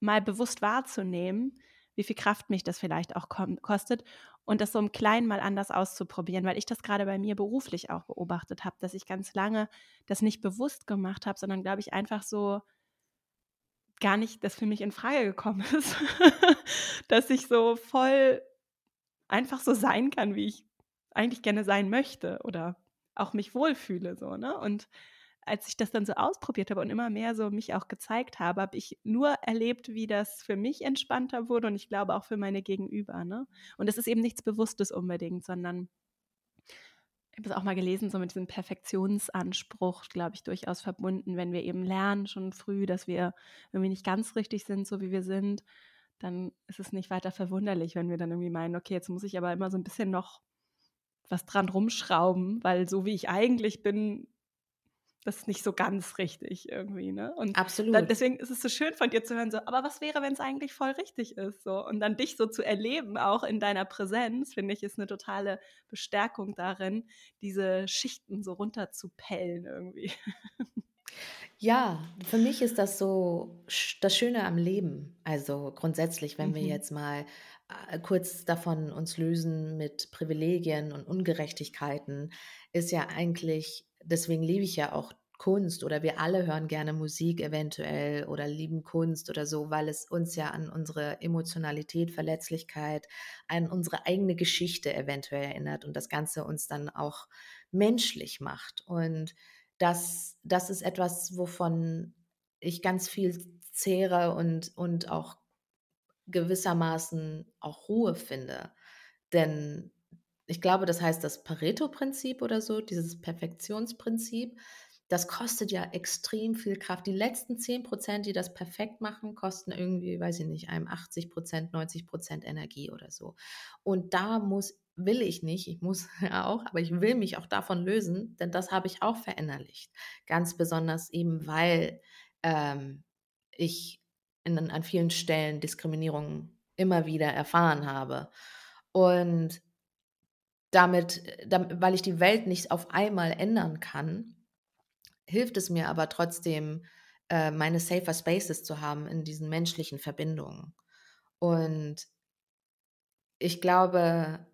mal bewusst wahrzunehmen, wie viel Kraft mich das vielleicht auch kostet und das so im Kleinen mal anders auszuprobieren, weil ich das gerade bei mir beruflich auch beobachtet habe, dass ich ganz lange das nicht bewusst gemacht habe, sondern glaube ich einfach so gar nicht das für mich in Frage gekommen ist, dass ich so voll einfach so sein kann, wie ich eigentlich gerne sein möchte oder auch mich wohlfühle so, ne? Und als ich das dann so ausprobiert habe und immer mehr so mich auch gezeigt habe, habe ich nur erlebt, wie das für mich entspannter wurde und ich glaube auch für meine Gegenüber, ne? Und es ist eben nichts Bewusstes unbedingt, sondern ich habe es auch mal gelesen, so mit diesem Perfektionsanspruch, glaube ich, durchaus verbunden. Wenn wir eben lernen schon früh, dass wir irgendwie nicht ganz richtig sind, so wie wir sind, dann ist es nicht weiter verwunderlich, wenn wir dann irgendwie meinen, okay, jetzt muss ich aber immer so ein bisschen noch was dran rumschrauben, weil so wie ich eigentlich bin, das ist nicht so ganz richtig irgendwie, ne? Und Absolut. Dann, deswegen ist es so schön von dir zu hören, so, aber was wäre, wenn es eigentlich voll richtig ist? So? Und dann dich so zu erleben, auch in deiner Präsenz, finde ich, ist eine totale Bestärkung darin, diese Schichten so runterzupellen irgendwie. Ja, für mich ist das so das Schöne am Leben. Also grundsätzlich, wenn wir Mhm. jetzt mal äh, kurz davon uns lösen mit Privilegien und Ungerechtigkeiten, ist ja eigentlich, deswegen liebe ich ja auch Kunst oder wir alle hören gerne Musik eventuell oder lieben Kunst oder so, weil es uns ja an unsere Emotionalität, Verletzlichkeit, an unsere eigene Geschichte eventuell erinnert und das Ganze uns dann auch menschlich macht. Und das, das ist etwas, wovon ich ganz viel zehre und, und auch gewissermaßen auch Ruhe finde. Denn ich glaube, das heißt das Pareto-Prinzip oder so, dieses Perfektionsprinzip, das kostet ja extrem viel Kraft. Die letzten 10 Prozent, die das perfekt machen, kosten irgendwie, weiß ich nicht, einem 80 Prozent, 90 Prozent Energie oder so. Und da muss, will ich nicht, ich muss ja auch, aber ich will mich auch davon lösen, denn das habe ich auch verinnerlicht. Ganz besonders eben, weil ähm, ich in, an vielen Stellen Diskriminierung immer wieder erfahren habe. Und damit, damit, weil ich die Welt nicht auf einmal ändern kann, hilft es mir aber trotzdem, äh, meine safer Spaces zu haben in diesen menschlichen Verbindungen. Und ich glaube,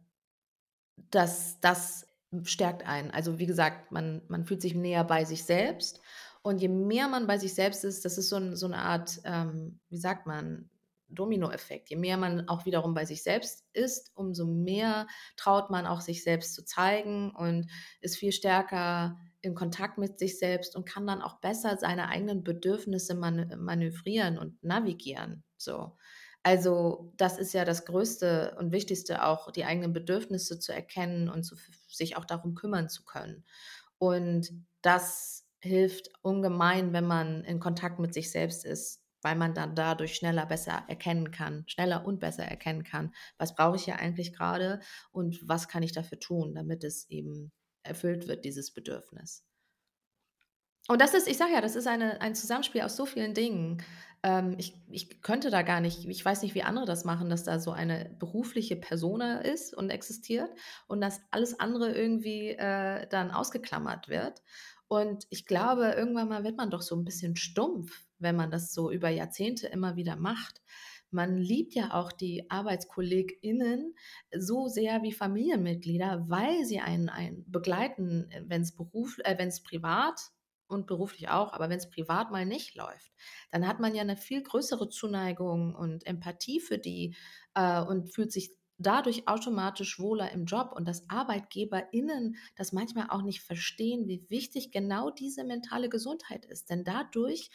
dass das stärkt einen. Also wie gesagt, man, man fühlt sich näher bei sich selbst. Und je mehr man bei sich selbst ist, das ist so, ein, so eine Art, ähm, wie sagt man, Dominoeffekt. Je mehr man auch wiederum bei sich selbst ist, umso mehr traut man auch sich selbst zu zeigen und ist viel stärker in Kontakt mit sich selbst und kann dann auch besser seine eigenen Bedürfnisse man manövrieren und navigieren. So. Also das ist ja das Größte und Wichtigste, auch die eigenen Bedürfnisse zu erkennen und zu, sich auch darum kümmern zu können. Und das hilft ungemein, wenn man in Kontakt mit sich selbst ist, weil man dann dadurch schneller besser erkennen kann, schneller und besser erkennen kann, was brauche ich ja eigentlich gerade und was kann ich dafür tun, damit es eben erfüllt wird, dieses Bedürfnis. Und das ist, ich sage ja, das ist eine, ein Zusammenspiel aus so vielen Dingen. Ähm, ich, ich könnte da gar nicht, ich weiß nicht, wie andere das machen, dass da so eine berufliche Persona ist und existiert und dass alles andere irgendwie äh, dann ausgeklammert wird. Und ich glaube, irgendwann mal wird man doch so ein bisschen stumpf, wenn man das so über Jahrzehnte immer wieder macht. Man liebt ja auch die ArbeitskollegInnen so sehr wie Familienmitglieder, weil sie einen, einen begleiten, wenn es Beruf, äh, wenn es privat und beruflich auch, aber wenn es privat mal nicht läuft, dann hat man ja eine viel größere Zuneigung und Empathie für die äh, und fühlt sich dadurch automatisch wohler im Job und dass ArbeitgeberInnen das manchmal auch nicht verstehen, wie wichtig genau diese mentale Gesundheit ist. Denn dadurch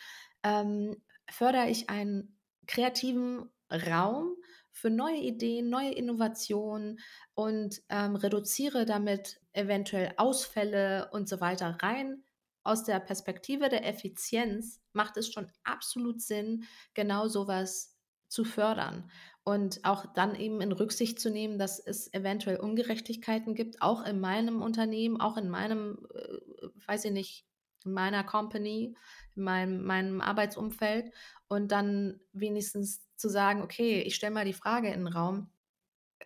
ähm, fördere ich einen kreativen Raum für neue Ideen, neue Innovationen und ähm, reduziere damit eventuell Ausfälle und so weiter rein. Aus der Perspektive der Effizienz macht es schon absolut Sinn, genau sowas zu fördern und auch dann eben in Rücksicht zu nehmen, dass es eventuell Ungerechtigkeiten gibt, auch in meinem Unternehmen, auch in meinem, äh, weiß ich nicht, meiner Company, in meinem, meinem Arbeitsumfeld und dann wenigstens zu sagen, okay, ich stelle mal die Frage in den Raum,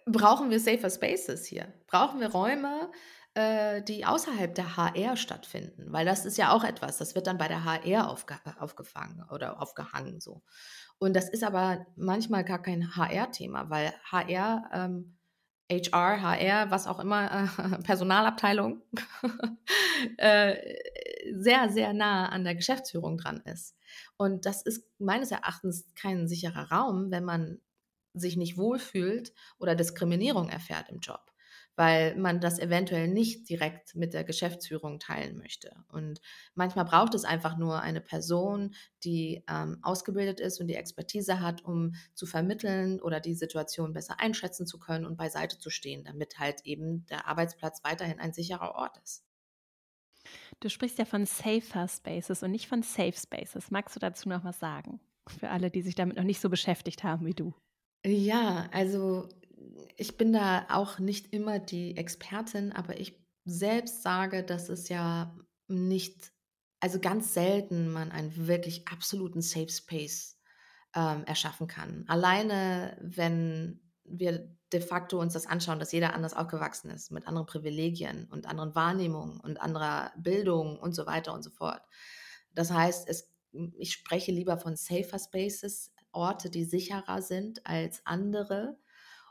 brauchen wir safer Spaces hier? Brauchen wir Räume, äh, die außerhalb der HR stattfinden? Weil das ist ja auch etwas, das wird dann bei der HR aufge aufgefangen oder aufgehangen so. Und das ist aber manchmal gar kein HR-Thema, weil HR, ähm, HR, HR, was auch immer, äh, Personalabteilung, äh, sehr, sehr nah an der Geschäftsführung dran ist. Und das ist meines Erachtens kein sicherer Raum, wenn man sich nicht wohlfühlt oder Diskriminierung erfährt im Job. weil man das eventuell nicht direkt mit der Geschäftsführung teilen möchte. Und manchmal braucht es einfach nur eine Person, die ähm, ausgebildet ist und die Expertise hat, um zu vermitteln oder die Situation besser einschätzen zu können und beiseite zu stehen, damit halt eben der Arbeitsplatz weiterhin ein sicherer Ort ist. Du sprichst ja von Safer Spaces und nicht von Safe Spaces. Magst du dazu noch was sagen? Für alle, die sich damit noch nicht so beschäftigt haben wie du. Ja, also ich bin da auch nicht immer die Expertin, aber ich selbst sage, dass es ja nicht, also ganz selten man einen wirklich absoluten Safe Space ähm, erschaffen kann. Alleine, wenn wir de facto uns das anschauen, dass jeder anders aufgewachsen ist, mit anderen Privilegien und anderen Wahrnehmungen und anderer Bildung und so weiter und so fort. Das heißt, es, ich spreche lieber von Safer Spaces, Orte, die sicherer sind als andere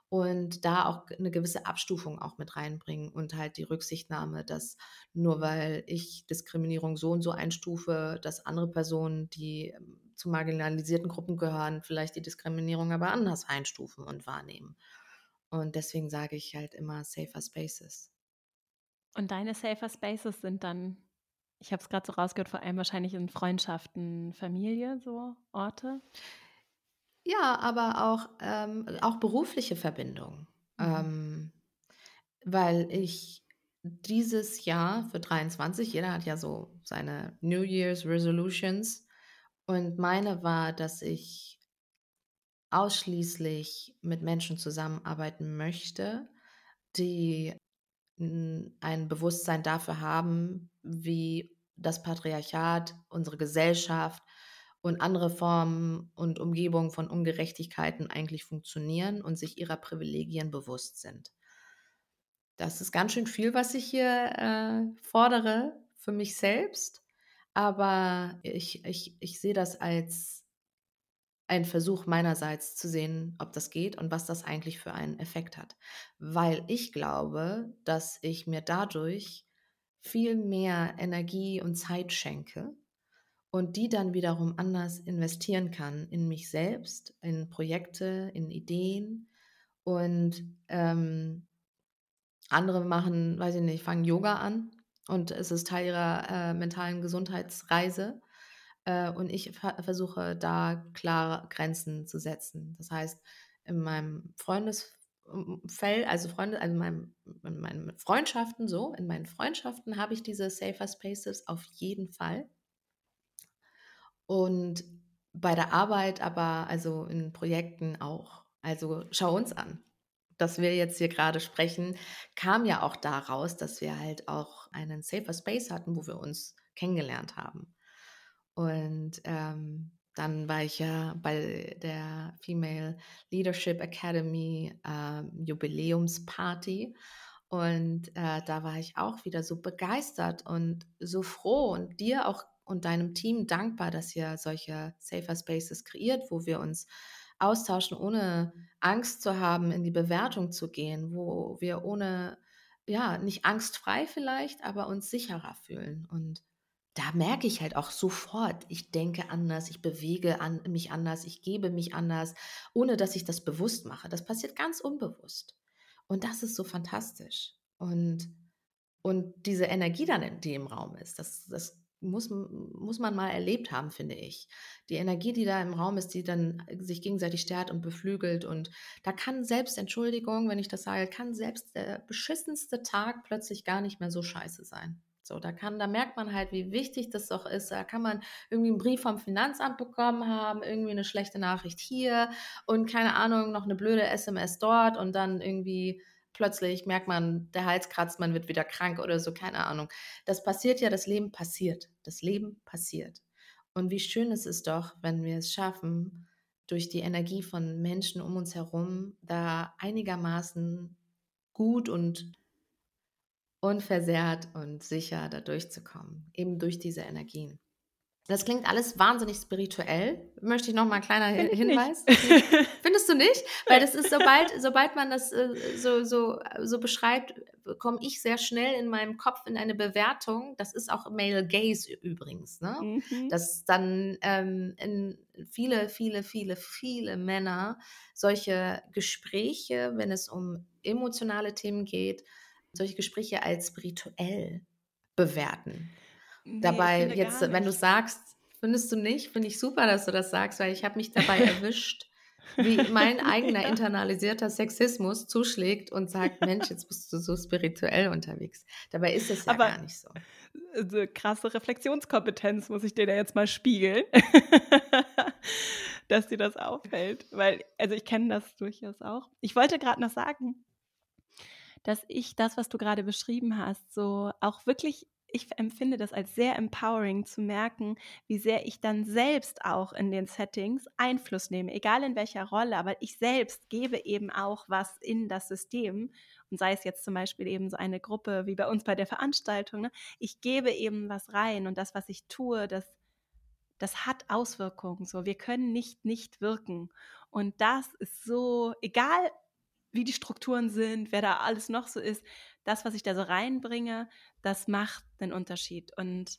und da auch eine gewisse Abstufung auch mit reinbringen und halt die Rücksichtnahme, dass nur weil ich Diskriminierung so und so einstufe, dass andere Personen, die ähm, zu marginalisierten Gruppen gehören, vielleicht die Diskriminierung aber anders einstufen und wahrnehmen. Und deswegen sage ich halt immer Safer Spaces. Und deine Safer Spaces sind dann, ich habe es gerade so rausgehört, vor allem wahrscheinlich in Freundschaften, Familie, so Orte? Ja, aber auch, ähm, auch berufliche Verbindungen. Mhm. Ähm, weil ich dieses Jahr für 23, jeder hat ja so seine New Year's Resolutions. Und meine war, dass ich ausschließlich mit Menschen zusammenarbeiten möchte, die ein Bewusstsein dafür haben, wie das Patriarchat, unsere Gesellschaft und andere Formen und Umgebungen von Ungerechtigkeiten eigentlich funktionieren und sich ihrer Privilegien bewusst sind. Das ist ganz schön viel, was ich hier äh, fordere für mich selbst, aber ich, ich, ich sehe das als ein Versuch meinerseits zu sehen, ob das geht und was das eigentlich für einen Effekt hat. Weil ich glaube, dass ich mir dadurch viel mehr Energie und Zeit schenke und die dann wiederum anders investieren kann in mich selbst, in Projekte, in Ideen. Und ähm, andere machen, weiß ich nicht, fangen Yoga an und es ist Teil ihrer äh, mentalen Gesundheitsreise. Äh, und ich versuche da klare Grenzen zu setzen. Das heißt, in meinem Freundesfeld, also Freunde, also in, meinem, in meinen Freundschaften so, in meinen Freundschaften habe ich diese Safer Spaces auf jeden Fall. Und bei der Arbeit aber, also in Projekten auch. Also schau uns an. Dass wir jetzt hier gerade sprechen, kam ja auch daraus, dass wir halt auch einen Safer Space hatten, wo wir uns kennengelernt haben. Und ähm, dann war ich ja bei der Female Leadership Academy ähm, Jubiläumsparty. Und äh, da war ich auch wieder so begeistert und so froh und dir auch und deinem Team dankbar, dass ihr solche Safer Spaces kreiert, wo wir uns austauschen, ohne Angst zu haben, in die Bewertung zu gehen, wo wir ohne, ja, nicht angstfrei vielleicht, aber uns sicherer fühlen. Und da merke ich halt auch sofort, ich denke anders, ich bewege an, mich anders, ich gebe mich anders, ohne dass ich das bewusst mache. Das passiert ganz unbewusst. Und das ist so fantastisch. Und, und diese Energie dann, die im Raum ist, das, das muss, muss man mal erlebt haben, finde ich. Die Energie, die da im Raum ist, die dann sich gegenseitig stärkt und beflügelt. Und da kann selbst, Entschuldigung, wenn ich das sage, kann selbst der beschissenste Tag plötzlich gar nicht mehr so scheiße sein. So, da kann, da merkt man halt, wie wichtig das doch ist. Da kann man irgendwie einen Brief vom Finanzamt bekommen haben, irgendwie eine schlechte Nachricht hier und keine Ahnung, noch eine blöde SMS dort und dann irgendwie plötzlich merkt man, der Hals kratzt, man wird wieder krank oder so, keine Ahnung. Das passiert ja, das Leben passiert. Das Leben passiert. Und wie schön ist es doch, wenn wir es schaffen, durch die Energie von Menschen um uns herum da einigermaßen gut und unversehrt und sicher da durchzukommen, eben durch diese Energien. Das klingt alles wahnsinnig spirituell. Möchte ich noch mal ein kleiner Find Hinweis? Findest du nicht? Weil das ist, sobald, sobald man das äh, so, so, so beschreibt, komme ich sehr schnell in meinem Kopf in eine Bewertung. Das ist auch Male Gaze übrigens, ne? Mhm. Dass dann ähm, in viele, viele, viele, viele Männer solche Gespräche, wenn es um emotionale Themen geht, solche Gespräche als spirituell bewerten. Nee, Dabei jetzt, wenn du sagst, findest du nicht, finde ich super, dass du das sagst, weil ich habe mich dabei erwischt wie mein eigener ja. internalisierter Sexismus zuschlägt und sagt, Mensch, jetzt bist du so spirituell unterwegs. Dabei ist es ja Aber gar nicht so. So krasse Reflexionskompetenz muss ich dir da jetzt mal spiegeln, dass dir das auffällt. Weil, also ich kenne das durchaus auch. Ich wollte gerade noch sagen, dass ich das, was du gerade beschrieben hast, so auch wirklich ich empfinde das als sehr empowering zu merken, wie sehr ich dann selbst auch in den Settings Einfluss nehme, egal in welcher Rolle, aber ich selbst gebe eben auch was in das System. Und sei es jetzt zum Beispiel eben so eine Gruppe wie bei uns bei der Veranstaltung, ne? ich gebe eben was rein und das, was ich tue, das, das hat Auswirkungen. So, wir können nicht nicht wirken. Und das ist so, egal wie die Strukturen sind, wer da alles noch so ist, das, was ich da so reinbringe, das macht den Unterschied. Und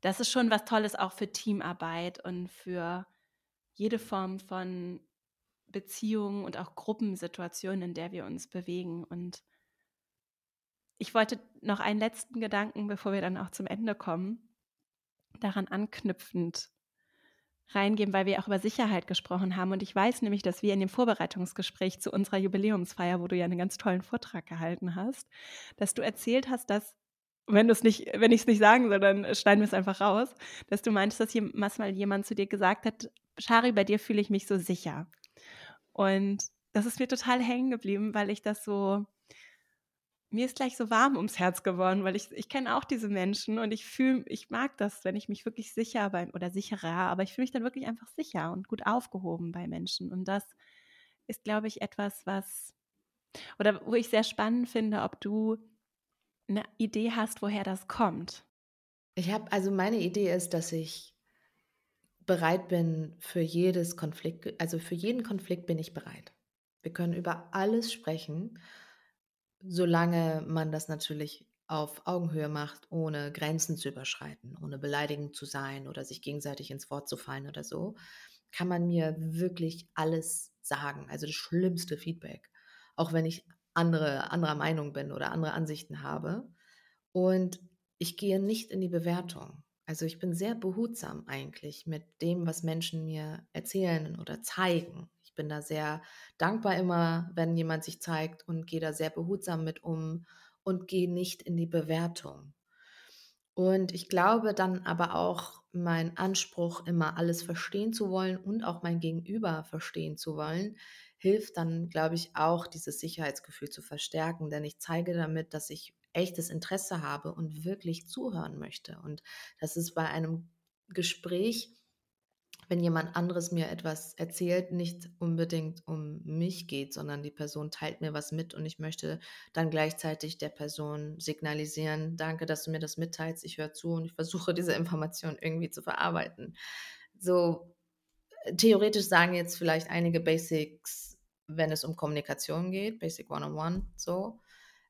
das ist schon was Tolles auch für Teamarbeit und für jede Form von Beziehungen und auch Gruppensituationen, in der wir uns bewegen. Und ich wollte noch einen letzten Gedanken, bevor wir dann auch zum Ende kommen, daran anknüpfend reingeben, weil wir auch über Sicherheit gesprochen haben. Und ich weiß nämlich, dass wir in dem Vorbereitungsgespräch zu unserer Jubiläumsfeier, wo du ja einen ganz tollen Vortrag gehalten hast, dass du erzählt hast, dass wenn du es nicht, wenn ich es nicht sagen soll, dann schneiden wir es einfach raus, dass du meintest, dass mal jemand zu dir gesagt hat, Shari, bei dir fühle ich mich so sicher. Und das ist mir total hängen geblieben, weil ich das so, mir ist gleich so warm ums Herz geworden, weil ich, ich kenne auch diese Menschen und ich fühle, ich mag das, wenn ich mich wirklich sicher beim, oder sicherer, aber ich fühle mich dann wirklich einfach sicher und gut aufgehoben bei Menschen. Und das ist, glaube ich, etwas, was, oder wo ich sehr spannend finde, ob du eine Idee hast, woher das kommt. Ich habe, also meine Idee ist, dass ich bereit bin für jedes Konflikt, also für jeden Konflikt bin ich bereit. Wir können über alles sprechen Solange man das natürlich auf Augenhöhe macht, ohne Grenzen zu überschreiten, ohne beleidigend zu sein oder sich gegenseitig ins Wort zu fallen oder so, kann man mir wirklich alles sagen. Also das schlimmste Feedback. Auch wenn ich andere, anderer Meinung bin oder andere Ansichten habe. Und ich gehe nicht in die Bewertung. Also ich bin sehr behutsam eigentlich mit dem, was Menschen mir erzählen oder zeigen bin da sehr dankbar immer, wenn jemand sich zeigt und gehe da sehr behutsam mit um und gehe nicht in die Bewertung. Und ich glaube dann aber auch mein Anspruch, immer alles verstehen zu wollen und auch mein Gegenüber verstehen zu wollen, hilft dann, glaube ich, auch dieses Sicherheitsgefühl zu verstärken, denn ich zeige damit, dass ich echtes Interesse habe und wirklich zuhören möchte. Und das ist bei einem Gespräch wenn jemand anderes mir etwas erzählt, nicht unbedingt um mich geht, sondern die Person teilt mir was mit und ich möchte dann gleichzeitig der Person signalisieren, danke, dass du mir das mitteilst, ich höre zu und ich versuche diese Information irgendwie zu verarbeiten. So äh, theoretisch sagen jetzt vielleicht einige Basics, wenn es um Kommunikation geht, Basic One-on-One, so.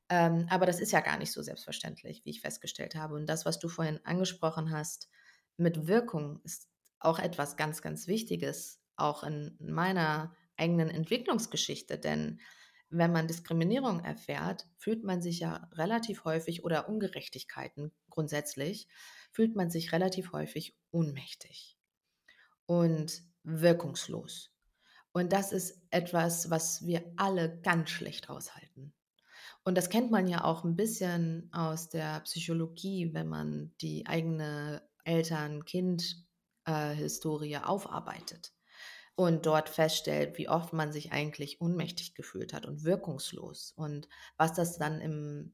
Ähm, aber das ist ja gar nicht so selbstverständlich, wie ich festgestellt habe. Und das, was du vorhin angesprochen hast, mit Wirkung ist auch etwas ganz, ganz Wichtiges, auch in meiner eigenen Entwicklungsgeschichte. Denn wenn man Diskriminierung erfährt, fühlt man sich ja relativ häufig oder Ungerechtigkeiten grundsätzlich, fühlt man sich relativ häufig ohnmächtig und wirkungslos. Und das ist etwas, was wir alle ganz schlecht aushalten. Und das kennt man ja auch ein bisschen aus der Psychologie, wenn man die eigene Eltern-Kind äh, Historie aufarbeitet und dort feststellt, wie oft man sich eigentlich ohnmächtig gefühlt hat und wirkungslos und was das dann im,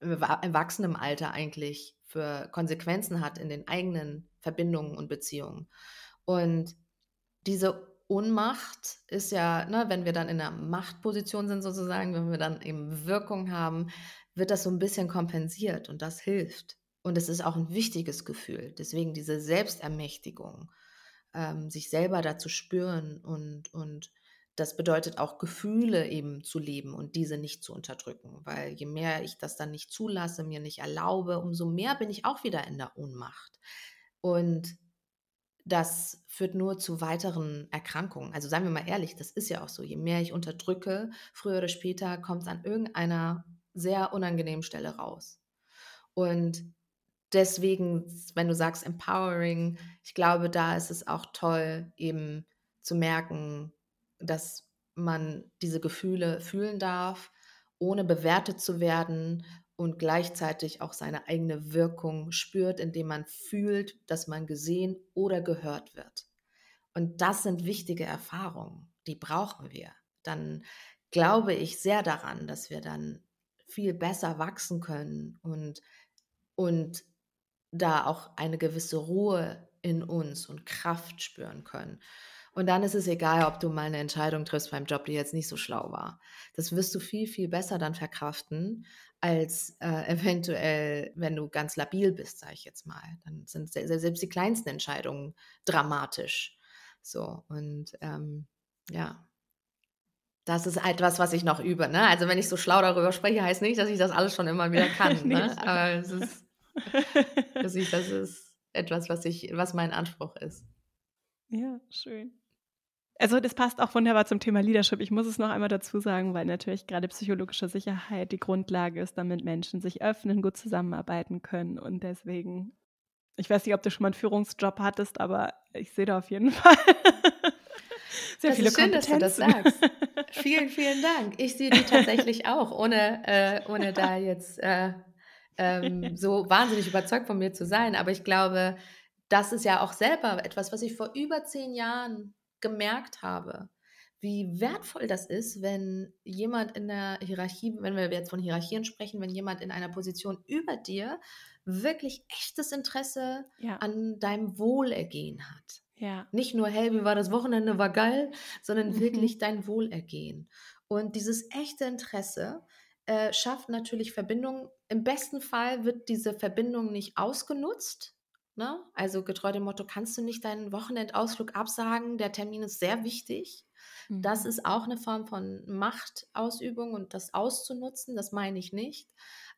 im Erwachsenenalter eigentlich für Konsequenzen hat in den eigenen Verbindungen und Beziehungen. Und diese Ohnmacht ist ja, ne, wenn wir dann in einer Machtposition sind sozusagen, wenn wir dann eben Wirkung haben, wird das so ein bisschen kompensiert und das hilft. Und es ist auch ein wichtiges Gefühl. Deswegen diese Selbstermächtigung, ähm, sich selber da zu spüren und, und das bedeutet auch Gefühle eben zu leben und diese nicht zu unterdrücken, weil je mehr ich das dann nicht zulasse, mir nicht erlaube, umso mehr bin ich auch wieder in der Ohnmacht. Und das führt nur zu weiteren Erkrankungen. Also seien wir mal ehrlich, das ist ja auch so. Je mehr ich unterdrücke, früher oder später kommt es an irgendeiner sehr unangenehmen Stelle raus. Und deswegen, wenn du sagst empowering, ich glaube, da ist es auch toll, eben zu merken, dass man diese Gefühle fühlen darf, ohne bewertet zu werden und gleichzeitig auch seine eigene Wirkung spürt, indem man fühlt, dass man gesehen oder gehört wird. Und das sind wichtige Erfahrungen, die brauchen wir. Dann glaube ich sehr daran, dass wir dann viel besser wachsen können und, und da auch eine gewisse Ruhe in uns und Kraft spüren können. Und dann ist es egal, ob du mal eine Entscheidung triffst beim Job, die jetzt nicht so schlau war. Das wirst du viel, viel besser dann verkraften, als äh, eventuell, wenn du ganz labil bist, sage ich jetzt mal. Dann sind selbst die kleinsten Entscheidungen dramatisch. So, und ähm, ja, das ist etwas, was ich noch übe. Ne? Also wenn ich so schlau darüber spreche, heißt nicht, dass ich das alles schon immer wieder kann. ne? Aber es ist, das ist etwas, was ich, was mein Anspruch ist. Ja, schön. Also das passt auch wunderbar zum Thema Leadership. Ich muss es noch einmal dazu sagen, weil natürlich gerade psychologische Sicherheit die Grundlage ist, damit Menschen sich öffnen, gut zusammenarbeiten können. Und deswegen, ich weiß nicht, ob du schon mal einen Führungsjob hattest, aber ich sehe da auf jeden Fall sehr das viele ist schön, dass du das sagst. vielen, vielen Dank. Ich sehe die tatsächlich auch, ohne, äh, ohne da jetzt äh, ähm, so wahnsinnig überzeugt von mir zu sein. Aber ich glaube, das ist ja auch selber etwas, was ich vor über zehn Jahren gemerkt habe, wie wertvoll das ist, wenn jemand in der Hierarchie, wenn wir jetzt von Hierarchien sprechen, wenn jemand in einer Position über dir wirklich echtes Interesse ja. an deinem Wohlergehen hat. Ja. Nicht nur, hey, wie war das Wochenende, war geil, sondern mhm. wirklich dein Wohlergehen. Und dieses echte Interesse äh, schafft natürlich Verbindungen. Im besten Fall wird diese Verbindung nicht ausgenutzt, Ne? Also getreu dem Motto, kannst du nicht deinen Wochenendausflug absagen? Der Termin ist sehr wichtig. Mhm. Das ist auch eine Form von Machtausübung und das auszunutzen, das meine ich nicht.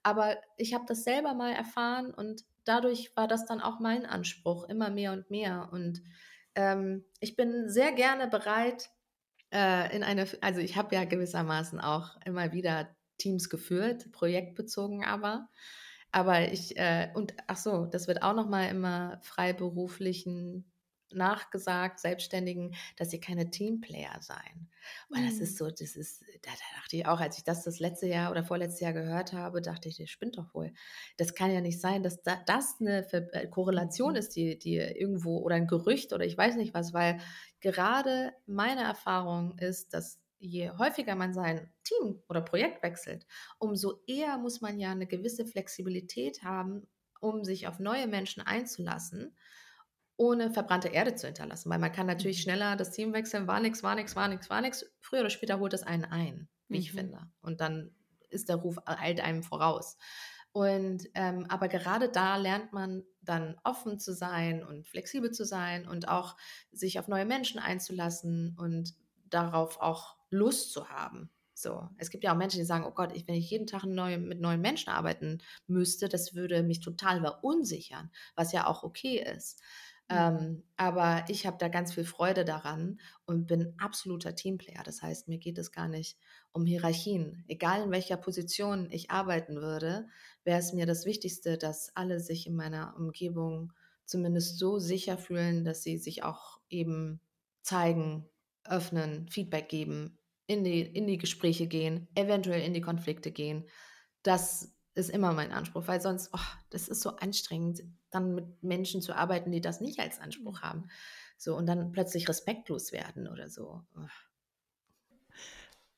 Aber ich habe das selber mal erfahren und dadurch war das dann auch mein Anspruch, immer mehr und mehr. Und ähm, ich bin sehr gerne bereit, äh, in eine, also ich habe ja gewissermaßen auch immer wieder Teams geführt, projektbezogen aber. Aber ich, äh, und ach so, das wird auch nochmal immer freiberuflichen nachgesagt, Selbstständigen, dass sie keine Teamplayer seien. Weil mhm. das ist mhm. so, das ist, da, da, dachte ich auch, als ich das das letzte Jahr oder vorletzte Jahr gehört habe, dachte ich, das spinnt doch wohl. Das kann ja nicht sein, dass da, das eine äh, Korrelation ist, die, die irgendwo, oder ein Gerücht oder ich weiß nicht was, weil gerade meine Erfahrung ist, dass je häufiger man sein Team oder Projekt wechselt, umso eher muss man ja eine gewisse Flexibilität haben, um sich auf neue Menschen einzulassen, ohne verbrannte Erde zu hinterlassen. Weil man kann natürlich mhm. schneller das Team wechseln, war nichts, war nichts, war nichts, war nichts. Früher oder später holt es einen ein, wie mhm. ich finde. Und dann ist der Ruf eilt einem voraus. Und ähm, aber gerade da lernt man dann offen zu sein und flexibel zu sein und auch sich auf neue Menschen einzulassen und darauf auch Lust zu haben. So, es gibt ja auch Menschen, die sagen, oh Gott, ich, wenn ich jeden Tag neu, mit neuen Menschen arbeiten müsste, das würde mich total verunsichern, was ja auch okay ist. Mhm. Ähm, aber ich habe da ganz viel Freude daran und bin absoluter Teamplayer. Das heißt, mir geht es gar nicht um Hierarchien. Egal in welcher Position ich arbeiten würde, wäre es mir das Wichtigste, dass alle sich in meiner Umgebung zumindest so sicher fühlen, dass sie sich auch eben zeigen, öffnen, Feedback geben, in die, in die Gespräche gehen, eventuell in die Konflikte gehen. Das ist immer mein Anspruch, weil sonst, oh, das ist so anstrengend, dann mit Menschen zu arbeiten, die das nicht als Anspruch mhm. haben. So, und dann plötzlich respektlos werden oder so. Oh.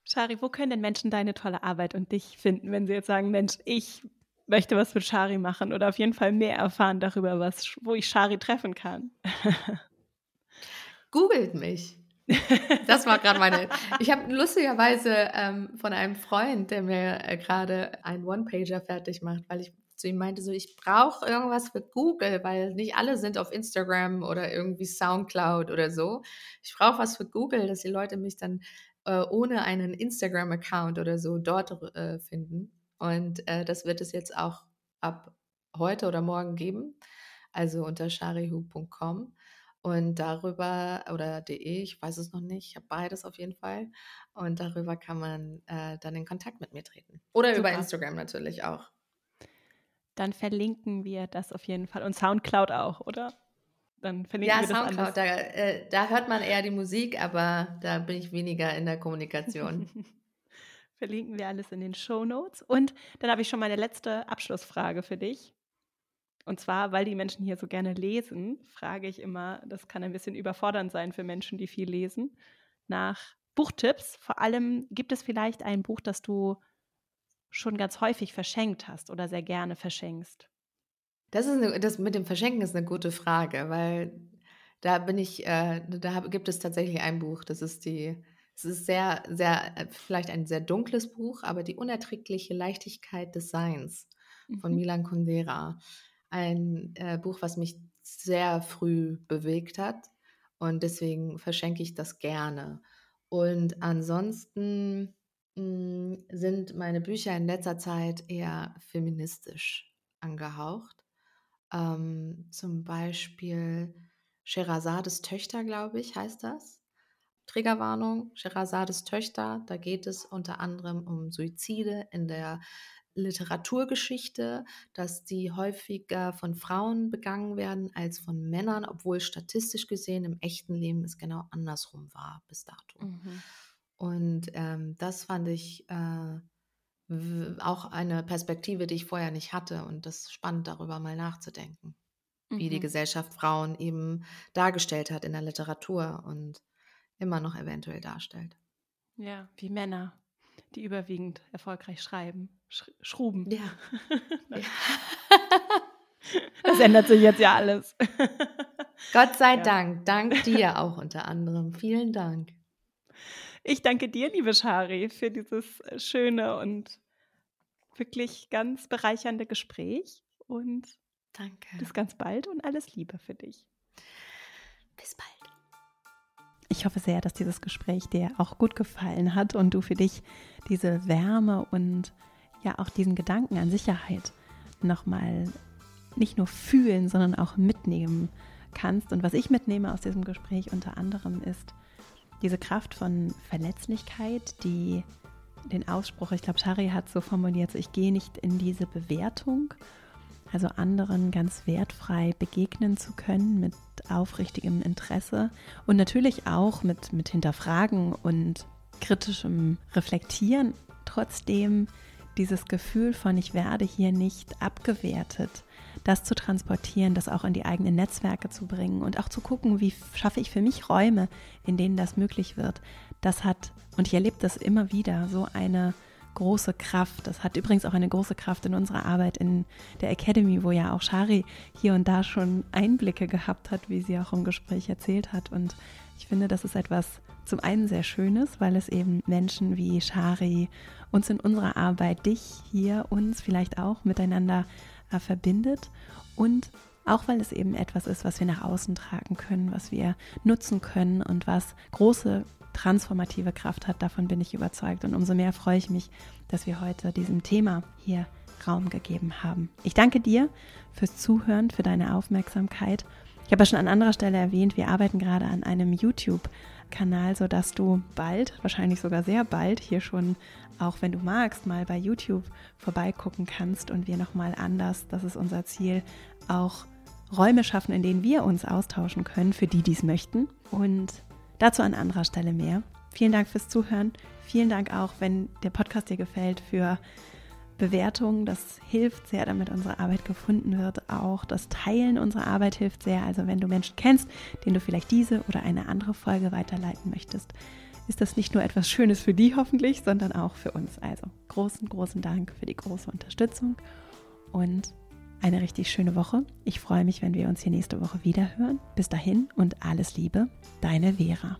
Shari, wo können denn Menschen deine tolle Arbeit und dich finden, wenn sie jetzt sagen, Mensch, ich möchte was mit Shari machen oder auf jeden Fall mehr erfahren darüber, was, wo ich Shari treffen kann? Googelt mich. Das war gerade meine. Ich habe lustigerweise ähm, von einem Freund, der mir äh, gerade einen One-Pager fertig macht, weil ich zu ihm meinte, so ich brauche irgendwas für Google, weil nicht alle sind auf Instagram oder irgendwie Soundcloud oder so. Ich brauche was für Google, dass die Leute mich dann äh, ohne einen Instagram-Account oder so dort äh, finden. Und äh, das wird es jetzt auch ab heute oder morgen geben, also unter sharihu.com. Und darüber, oder de, ich weiß es noch nicht, ich habe beides auf jeden Fall. Und darüber kann man äh, dann in Kontakt mit mir treten. Oder Super. über Instagram natürlich auch. Dann verlinken wir das auf jeden Fall. Und Soundcloud auch, oder? Dann verlinken ja, wir das Soundcloud, da, äh, da hört man eher die Musik, aber da bin ich weniger in der Kommunikation. verlinken wir alles in den Show Notes. Und dann habe ich schon meine letzte Abschlussfrage für dich. Und zwar, weil die Menschen hier so gerne lesen, frage ich immer, das kann ein bisschen überfordernd sein für Menschen, die viel lesen, nach Buchtipps. Vor allem gibt es vielleicht ein Buch, das du schon ganz häufig verschenkt hast oder sehr gerne verschenkst. Das, ist eine, das mit dem Verschenken ist eine gute Frage, weil da bin ich, äh, da gibt es tatsächlich ein Buch, das ist die, es ist sehr, sehr, äh, vielleicht ein sehr dunkles Buch, aber die unerträgliche Leichtigkeit des Seins von mhm. Milan Kundera ein äh, Buch, was mich sehr früh bewegt hat und deswegen verschenke ich das gerne. Und ansonsten mh, hm, sind meine Bücher in letzter Zeit eher feministisch angehaucht. Ähm, zum Beispiel Sherazades Töchter, glaube ich, heißt das. Triggerwarnung, Sherazades Töchter, da geht es unter anderem um Suizide in der Literaturgeschichte, dass die häufiger von Frauen begangen werden als von Männern, obwohl statistisch gesehen im echten Leben es genau andersrum war bis dato. Mhm. Und ähm, das fand ich äh, auch eine Perspektive, die ich vorher nicht hatte und das ist spannend darüber mal nachzudenken, mhm. wie die mhm. Gesellschaft Frauen eben dargestellt hat in der Literatur und immer noch eventuell darstellt. Ja, wie Männer die überwiegend erfolgreich schreiben. Sch schruben. Ja. das ändert sich jetzt ja alles. Gott sei ja. Dank. Dank dir auch unter anderem. Vielen Dank. Ich danke dir, liebe Shari, für dieses äh, schöne und wirklich ganz bereichernde Gespräch. Und danke. Bis ganz bald und alles Liebe für dich. Bis bald. Ich hoffe sehr, dass dieses Gespräch dir auch gut gefallen hat und du für dich diese Wärme und ja auch diesen Gedanken an Sicherheit nochmal nicht nur fühlen, sondern auch mitnehmen kannst. Und was ich mitnehme aus diesem Gespräch unter anderem ist diese Kraft von Verletzlichkeit, die den Ausspruch, ich glaube, Shari hat so formuliert, so, ich gehe nicht in diese Bewertung also anderen ganz wertfrei begegnen zu können mit aufrichtigem Interesse und natürlich auch mit, mit Hinterfragen und kritischem Reflektieren. Trotzdem dieses Gefühl von, ich werde hier nicht abgewertet, das zu transportieren, das auch in die eigenen Netzwerke zu bringen und auch zu gucken, wie schaffe ich für mich Räume, in denen das möglich wird. Das hat, und ich erlebe das immer wieder, so eine große Kraft. Das hat übrigens auch eine große Kraft in unserer Arbeit in der Academy, wo ja auch Shari hier und da schon Einblicke gehabt hat, wie sie auch im Gespräch erzählt hat. Und ich finde, das ist etwas zum einen sehr Schönes, weil es eben Menschen wie Shari uns in unserer Arbeit, dich hier, uns vielleicht auch miteinander äh, verbindet und auch weil es eben etwas ist, was wir nach außen tragen können, was wir nutzen können und was große transformative Kraft hat. Davon bin ich überzeugt. Und umso mehr freue ich mich, dass wir heute diesem Thema hier Raum gegeben haben. Ich danke dir fürs Zuhören, für deine Aufmerksamkeit. Ich habe ja schon an anderer Stelle erwähnt, wir arbeiten gerade an einem YouTube-Kanal, sodass du bald, wahrscheinlich sogar sehr bald, hier schon, auch wenn du magst, mal bei YouTube vorbeigucken kannst und wir nochmal anders, das ist unser Ziel, auch Räume schaffen, in denen wir uns austauschen können, für die, die es möchten. Und Dazu an anderer Stelle mehr. Vielen Dank fürs Zuhören. Vielen Dank auch, wenn der Podcast dir gefällt, für Bewertungen. Das hilft sehr, damit unsere Arbeit gefunden wird. Auch das Teilen unserer Arbeit hilft sehr. Also wenn du Menschen kennst, denen du vielleicht diese oder eine andere Folge weiterleiten möchtest, ist das nicht nur etwas Schönes für die hoffentlich, sondern auch für uns. Also großen, großen Dank für die große Unterstützung und eine richtig schöne Woche. Ich freue mich, wenn wir uns hier nächste Woche wieder hören. Bis dahin und alles Liebe, deine Vera.